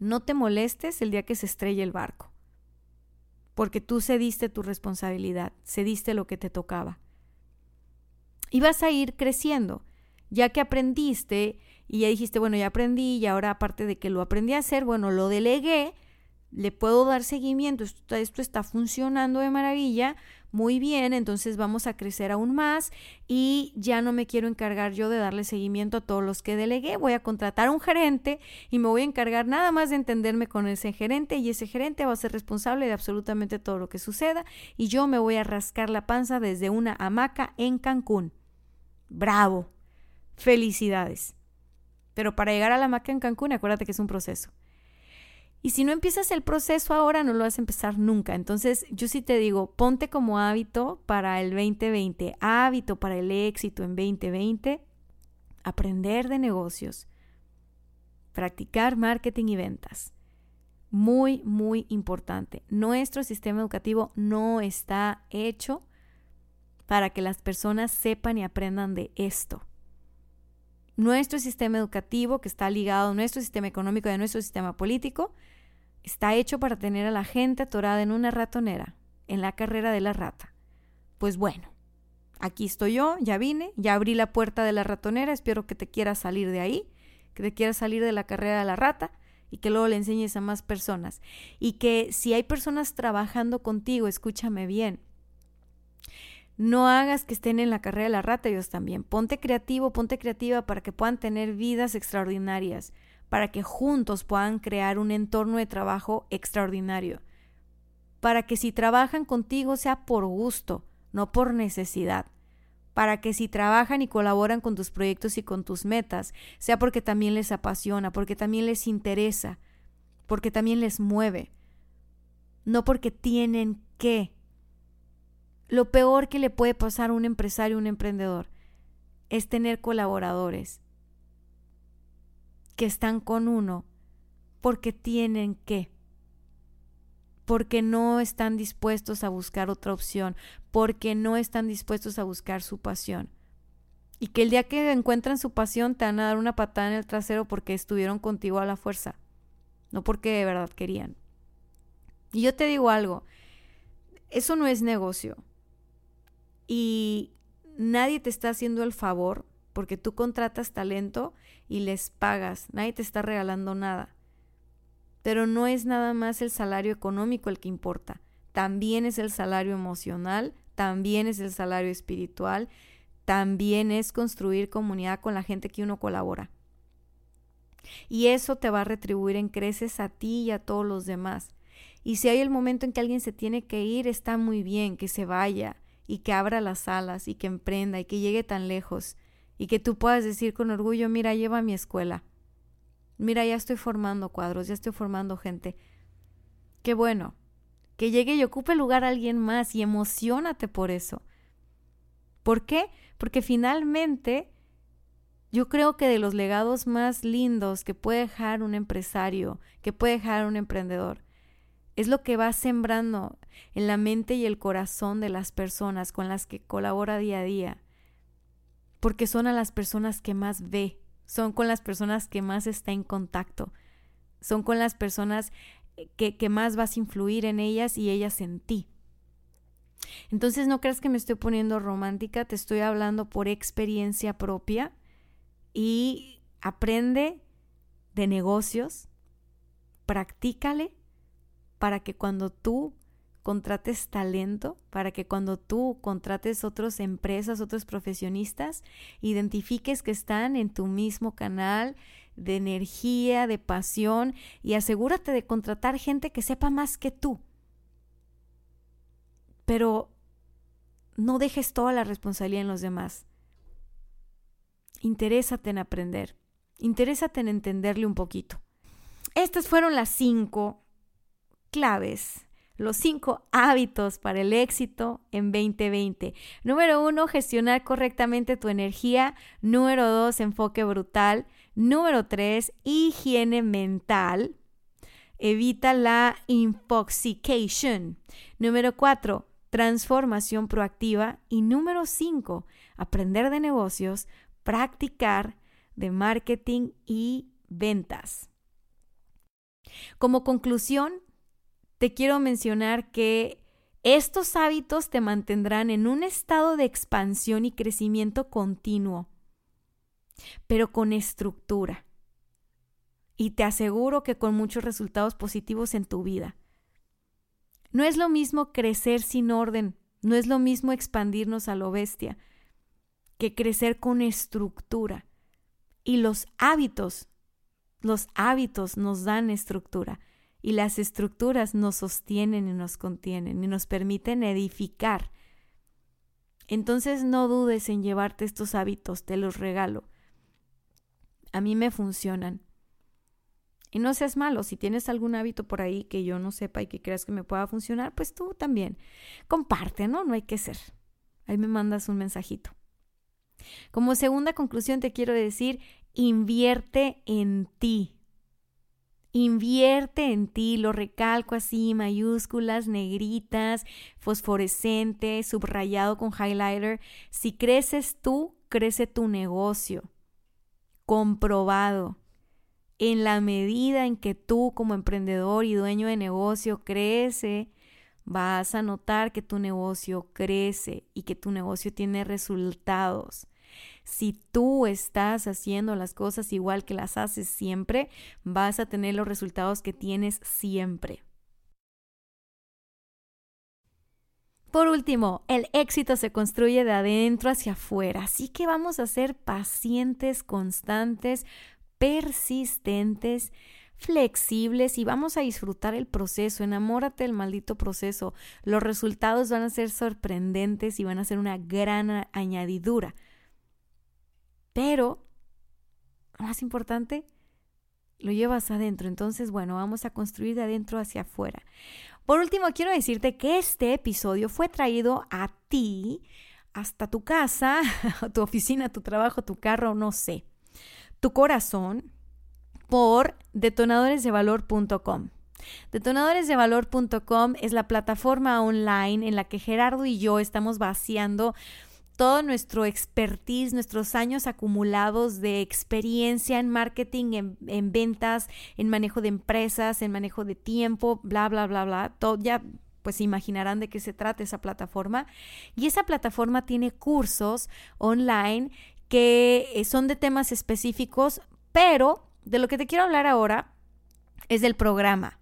no te molestes el día que se estrelle el barco, porque tú cediste tu responsabilidad, cediste lo que te tocaba. Y vas a ir creciendo, ya que aprendiste y ya dijiste, bueno, ya aprendí y ahora aparte de que lo aprendí a hacer, bueno, lo delegué, le puedo dar seguimiento, esto, esto, está funcionando de maravilla, muy bien, entonces vamos a crecer aún más y ya no me quiero encargar yo de darle seguimiento a todos los que delegué, voy a contratar a un gerente y me voy a encargar nada más de entenderme con ese gerente y ese gerente va a ser responsable de absolutamente todo lo que suceda y yo me voy a rascar la panza desde una hamaca en Cancún. Bravo, felicidades. Pero para llegar a la hamaca en Cancún, acuérdate que es un proceso. Y si no empiezas el proceso ahora, no lo vas a empezar nunca. Entonces, yo sí te digo, ponte como hábito para el 2020, hábito para el éxito en 2020, aprender de negocios, practicar marketing y ventas. Muy, muy importante. Nuestro sistema educativo no está hecho para que las personas sepan y aprendan de esto. Nuestro sistema educativo, que está ligado a nuestro sistema económico y a nuestro sistema político, está hecho para tener a la gente atorada en una ratonera, en la carrera de la rata. Pues bueno, aquí estoy yo, ya vine, ya abrí la puerta de la ratonera, espero que te quieras salir de ahí, que te quieras salir de la carrera de la rata y que luego le enseñes a más personas. Y que si hay personas trabajando contigo, escúchame bien, no hagas que estén en la carrera de la rata ellos también. Ponte creativo, ponte creativa para que puedan tener vidas extraordinarias para que juntos puedan crear un entorno de trabajo extraordinario, para que si trabajan contigo sea por gusto, no por necesidad, para que si trabajan y colaboran con tus proyectos y con tus metas, sea porque también les apasiona, porque también les interesa, porque también les mueve, no porque tienen que. Lo peor que le puede pasar a un empresario, un emprendedor, es tener colaboradores, que están con uno porque tienen que, porque no están dispuestos a buscar otra opción, porque no están dispuestos a buscar su pasión. Y que el día que encuentran su pasión te van a dar una patada en el trasero porque estuvieron contigo a la fuerza, no porque de verdad querían. Y yo te digo algo, eso no es negocio. Y nadie te está haciendo el favor porque tú contratas talento y les pagas, nadie te está regalando nada. Pero no es nada más el salario económico el que importa, también es el salario emocional, también es el salario espiritual, también es construir comunidad con la gente que uno colabora. Y eso te va a retribuir en creces a ti y a todos los demás. Y si hay el momento en que alguien se tiene que ir, está muy bien que se vaya y que abra las alas y que emprenda y que llegue tan lejos y que tú puedas decir con orgullo, mira, lleva a mi escuela. Mira, ya estoy formando cuadros, ya estoy formando gente. Qué bueno. Que llegue y ocupe lugar alguien más y emocionate por eso. ¿Por qué? Porque finalmente yo creo que de los legados más lindos que puede dejar un empresario, que puede dejar un emprendedor, es lo que va sembrando en la mente y el corazón de las personas con las que colabora día a día porque son a las personas que más ve, son con las personas que más está en contacto, son con las personas que, que más vas a influir en ellas y ellas en ti. Entonces no creas que me estoy poniendo romántica, te estoy hablando por experiencia propia y aprende de negocios, practícale para que cuando tú contrates talento para que cuando tú contrates otras empresas, otros profesionistas, identifiques que están en tu mismo canal de energía, de pasión y asegúrate de contratar gente que sepa más que tú. Pero no dejes toda la responsabilidad en los demás. Interésate en aprender. Interésate en entenderle un poquito. Estas fueron las cinco claves los cinco hábitos para el éxito en 2020. Número uno, gestionar correctamente tu energía. Número dos, enfoque brutal. Número tres, higiene mental. evita la infoxication. Número cuatro, transformación proactiva. Y número cinco, aprender de negocios, practicar de marketing y ventas. Como conclusión, te quiero mencionar que estos hábitos te mantendrán en un estado de expansión y crecimiento continuo, pero con estructura. Y te aseguro que con muchos resultados positivos en tu vida. No es lo mismo crecer sin orden, no es lo mismo expandirnos a lo bestia, que crecer con estructura. Y los hábitos, los hábitos nos dan estructura y las estructuras nos sostienen y nos contienen y nos permiten edificar. Entonces no dudes en llevarte estos hábitos, te los regalo. A mí me funcionan. Y no seas malo, si tienes algún hábito por ahí que yo no sepa y que creas que me pueda funcionar, pues tú también. Comparte, ¿no? No hay que ser. Ahí me mandas un mensajito. Como segunda conclusión te quiero decir, invierte en ti. Invierte en ti, lo recalco así, mayúsculas, negritas, fosforescente, subrayado con highlighter. Si creces tú, crece tu negocio. Comprobado. En la medida en que tú como emprendedor y dueño de negocio crece, vas a notar que tu negocio crece y que tu negocio tiene resultados. Si tú estás haciendo las cosas igual que las haces siempre, vas a tener los resultados que tienes siempre. Por último, el éxito se construye de adentro hacia afuera, así que vamos a ser pacientes, constantes, persistentes, flexibles y vamos a disfrutar el proceso. Enamórate del maldito proceso. Los resultados van a ser sorprendentes y van a ser una gran añadidura pero, más importante, lo llevas adentro. Entonces, bueno, vamos a construir de adentro hacia afuera. Por último, quiero decirte que este episodio fue traído a ti, hasta tu casa, tu oficina, tu trabajo, tu carro, no sé, tu corazón, por detonadoresdevalor.com. Detonadoresdevalor.com es la plataforma online en la que Gerardo y yo estamos vaciando todo nuestro expertise, nuestros años acumulados de experiencia en marketing, en, ventas, en manejo de empresas, en manejo de tiempo, bla, bla, bla, bla. Todo, ya pues se imaginarán de qué se trata esa plataforma. Y esa plataforma tiene cursos online que eh, son de temas específicos, pero de lo que te quiero hablar ahora es del programa.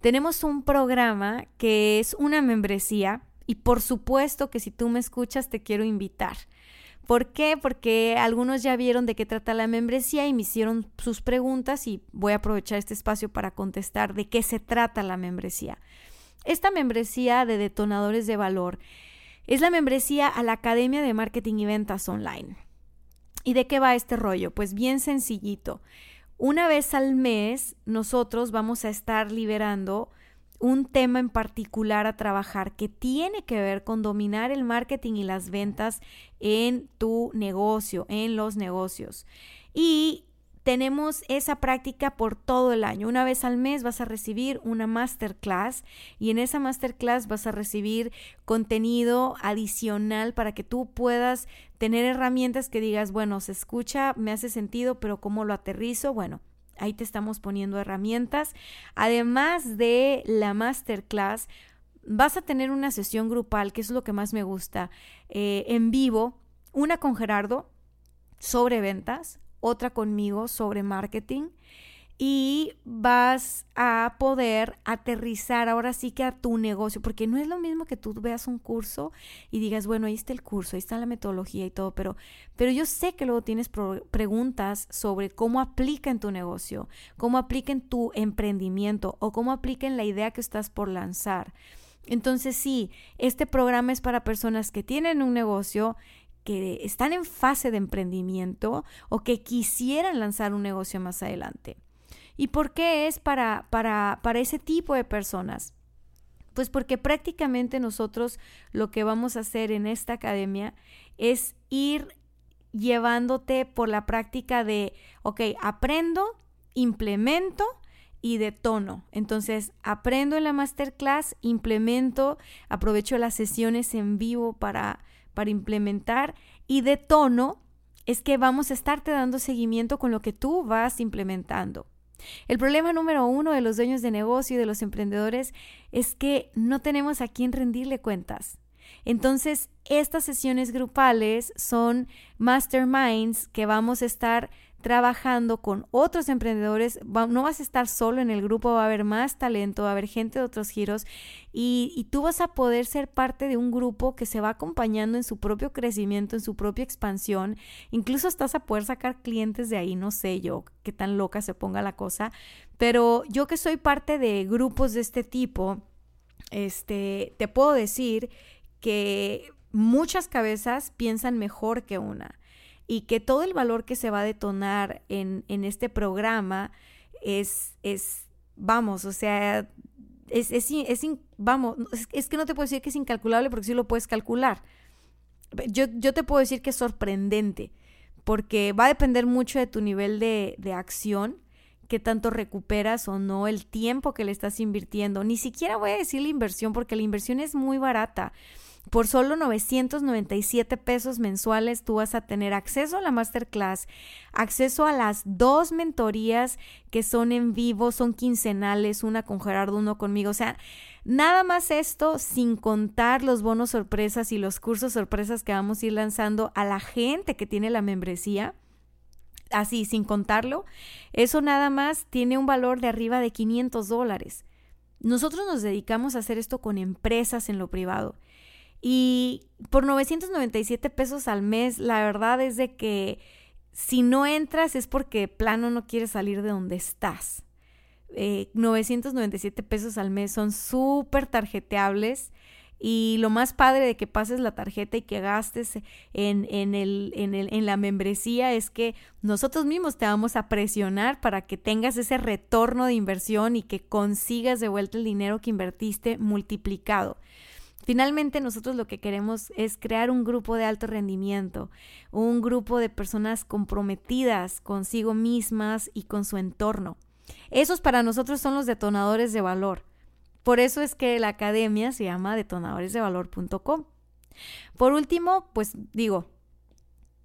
Tenemos un programa que es una membresía y por supuesto que si tú me escuchas te quiero invitar. ¿Por qué? Porque algunos ya vieron de qué trata la membresía y me hicieron sus preguntas y voy a aprovechar este espacio para contestar de qué se trata la membresía. Esta membresía de detonadores de valor es la membresía a la Academia de Marketing y Ventas Online. ¿Y de qué va este rollo? Pues bien sencillito. Una vez al mes nosotros vamos a estar liberando un tema en particular a trabajar que tiene que ver con dominar el marketing y las ventas en tu negocio, en los negocios. Y tenemos esa práctica por todo el año. Una vez al mes vas a recibir una masterclass y en esa masterclass vas a recibir contenido adicional para que tú puedas tener herramientas que digas, bueno, se escucha, me hace sentido, pero ¿cómo lo aterrizo? Bueno, Ahí te estamos poniendo herramientas. Además de la masterclass, vas a tener una sesión grupal, que es lo que más me gusta, eh, en vivo, una con Gerardo sobre ventas, otra conmigo sobre marketing y vas a poder aterrizar ahora sí que a tu negocio, porque no es lo mismo que tú veas un curso y digas, bueno, ahí está el curso, ahí está la metodología y todo, pero, pero yo sé que luego tienes preguntas sobre cómo aplica en tu negocio, cómo aplica en tu emprendimiento o cómo aplica en la idea que estás por lanzar. Entonces sí, este programa es para personas que tienen un negocio que están en fase de emprendimiento o que quisieran lanzar un negocio más adelante. ¿Y por qué es para, para, para ese tipo de personas? Pues porque prácticamente nosotros lo que vamos a hacer en esta academia es ir llevándote por la práctica de, ok, aprendo, implemento y de tono. Entonces, aprendo en la masterclass, implemento, aprovecho las sesiones en vivo para, para implementar y de tono es que vamos a estarte dando seguimiento con lo que tú vas implementando. El problema número uno de los dueños de negocio y de los emprendedores es que no tenemos a quién rendirle cuentas. Entonces, estas sesiones grupales son masterminds que vamos a estar trabajando con otros emprendedores. no vas a estar solo en el grupo, va a haber más talento, va a haber gente de otros giros y, y, tú vas a poder ser parte de un grupo que se va acompañando en su propio crecimiento, en su propia expansión. Incluso estás a poder sacar clientes de ahí, no sé yo qué tan loca se ponga la cosa, pero yo que soy parte de grupos de este tipo, este, te puedo decir que muchas cabezas piensan mejor que una y que todo el valor que se va a detonar en, este programa es, es, vamos, o sea, es, es, es vamos, es, que no te puedo decir que es incalculable porque sí lo puedes calcular. Yo, yo te puedo decir que es sorprendente porque va a depender mucho de tu nivel de, de acción qué tanto recuperas o no el tiempo que le estás invirtiendo. Ni siquiera voy a decir la inversión porque la inversión es muy barata. Por solo 997 pesos mensuales tú vas a tener acceso a la masterclass, acceso a las dos mentorías que son en vivo, son quincenales, una con Gerardo, uno conmigo. O sea, nada más esto sin contar los bonos sorpresas y los cursos sorpresas que vamos a ir lanzando a la gente que tiene la membresía así sin contarlo, eso nada más tiene un valor de arriba de 500 dólares. Nosotros nos dedicamos a hacer esto con empresas en lo privado y por 997 pesos al mes, la verdad es de que si no entras es porque plano no quieres salir de donde estás. 997 eh, pesos al mes son súper tarjeteables. Y lo más padre de que pases la tarjeta y que gastes en, en, el, en, el, en la membresía es que nosotros mismos te vamos a presionar para que tengas ese retorno de inversión y que consigas de vuelta el dinero que invertiste multiplicado. Finalmente nosotros lo que queremos es crear un grupo de alto rendimiento, un grupo de personas comprometidas consigo mismas y con su entorno. Esos para nosotros son los detonadores de valor. Por eso es que la academia se llama detonadoresdevalor.com. Por último, pues digo,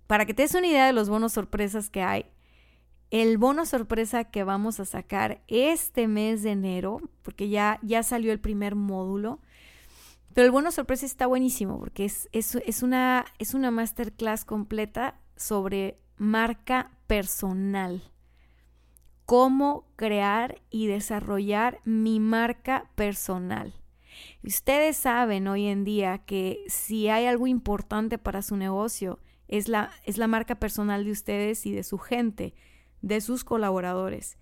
para que te des una idea de los bonos sorpresas que hay, el bono sorpresa que vamos a sacar este mes de enero, porque ya, ya salió el primer módulo, pero el bono sorpresa está buenísimo porque es, es, una, es una masterclass completa sobre marca personal. Cómo crear y desarrollar mi marca personal. Ustedes saben hoy en día que si hay algo importante para su negocio, es la, es la marca personal de ustedes y de su gente, de sus colaboradores.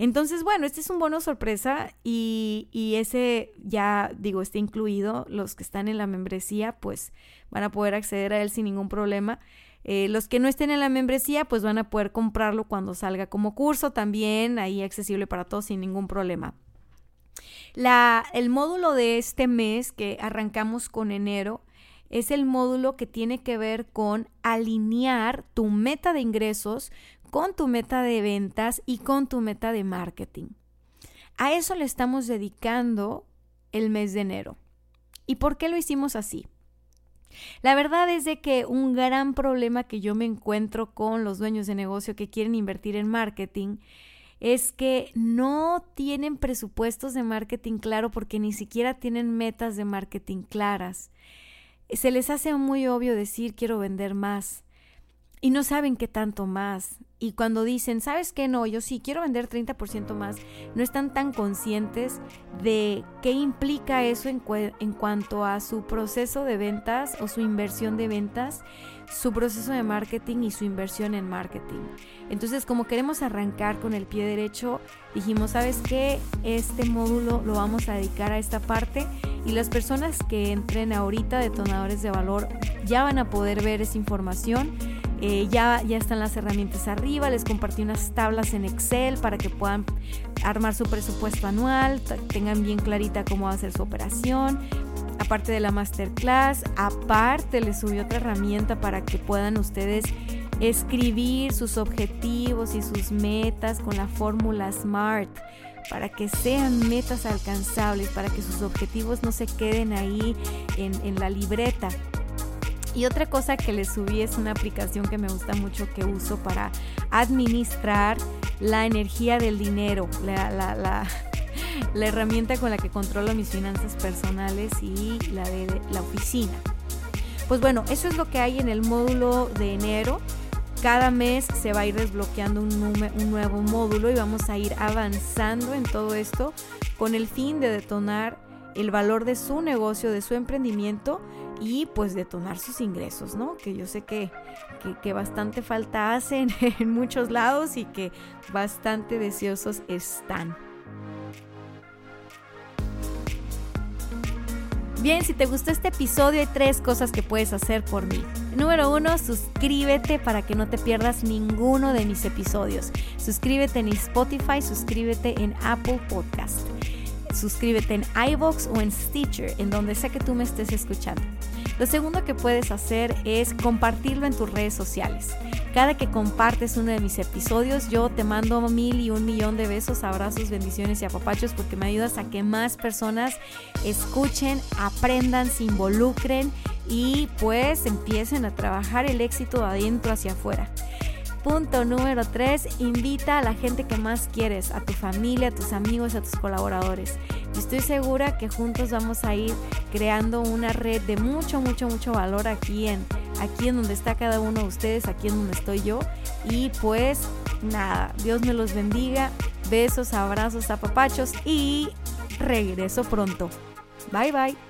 Entonces, bueno, este es un bono sorpresa y, ese ya digo, está incluido. Los que están en la membresía, pues van a poder acceder a él sin ningún problema. Eh, los que no estén en la membresía, pues van a poder comprarlo cuando salga como curso también, ahí accesible para todos sin ningún problema. La, el módulo de este mes que arrancamos con enero es el módulo que tiene que ver con alinear tu meta de ingresos con tu meta de ventas y con tu meta de marketing. A eso le estamos dedicando el mes de enero. ¿Y por qué lo hicimos así? La verdad es de que un gran problema que yo me encuentro con los dueños de negocio que quieren invertir en marketing es que no tienen presupuestos de marketing claro porque ni siquiera tienen metas de marketing claras. Se les hace muy obvio decir quiero vender más y no saben qué tanto más. Y cuando dicen, ¿sabes qué? No, yo sí quiero vender 30% más, no están tan conscientes de qué implica eso en, en, cuanto a su proceso de ventas o su inversión de ventas, su proceso de marketing y su inversión en marketing. Entonces, como queremos arrancar con el pie derecho, dijimos, ¿sabes qué? Este módulo lo vamos a dedicar a esta parte y las personas que entren ahorita, detonadores de valor, ya van a poder ver esa información eh, ya, ya están las herramientas arriba, les compartí unas tablas en Excel para que puedan armar su presupuesto anual, tengan bien clarita cómo va a ser su operación. Aparte de la masterclass, aparte les subí otra herramienta para que puedan ustedes escribir sus objetivos y sus metas con la fórmula SMART para que sean metas alcanzables, para que sus objetivos no se queden ahí en, en la libreta. Y otra cosa que les subí es una aplicación que me gusta mucho que uso para administrar la energía del dinero, la, la herramienta con la que controlo mis finanzas personales y la de la oficina. Pues bueno, eso es lo que hay en el módulo de enero. Cada mes se va a ir desbloqueando un, un, nuevo módulo y vamos a ir avanzando en todo esto con el fin de detonar el valor de su negocio, de su emprendimiento y pues detonar sus ingresos, ¿no? Que yo sé que, que, bastante falta hacen en muchos lados y que bastante deseosos están. Bien, si te gustó este episodio hay tres cosas que puedes hacer por mí. Número uno, suscríbete para que no te pierdas ninguno de mis episodios. Suscríbete en Spotify, suscríbete en Apple Podcast. Suscríbete en iVoox o en Stitcher, en donde sea que tú me estés escuchando. Lo segundo que puedes hacer es compartirlo en tus redes sociales. Cada que compartes uno de mis episodios, yo te mando mil y un millón de besos, abrazos, bendiciones y apapachos porque me ayudas a que más personas escuchen, aprendan, se involucren y pues empiecen a trabajar el éxito de adentro hacia afuera. Punto número 3, invita a la gente que más quieres, a tu familia, a tus amigos, a tus colaboradores. Estoy segura que juntos vamos a ir creando una red de mucho, mucho, mucho valor aquí en, aquí en donde está cada uno de ustedes, aquí en donde estoy yo. Y pues nada, Dios me los bendiga. Besos, abrazos, apapachos y regreso pronto. Bye bye.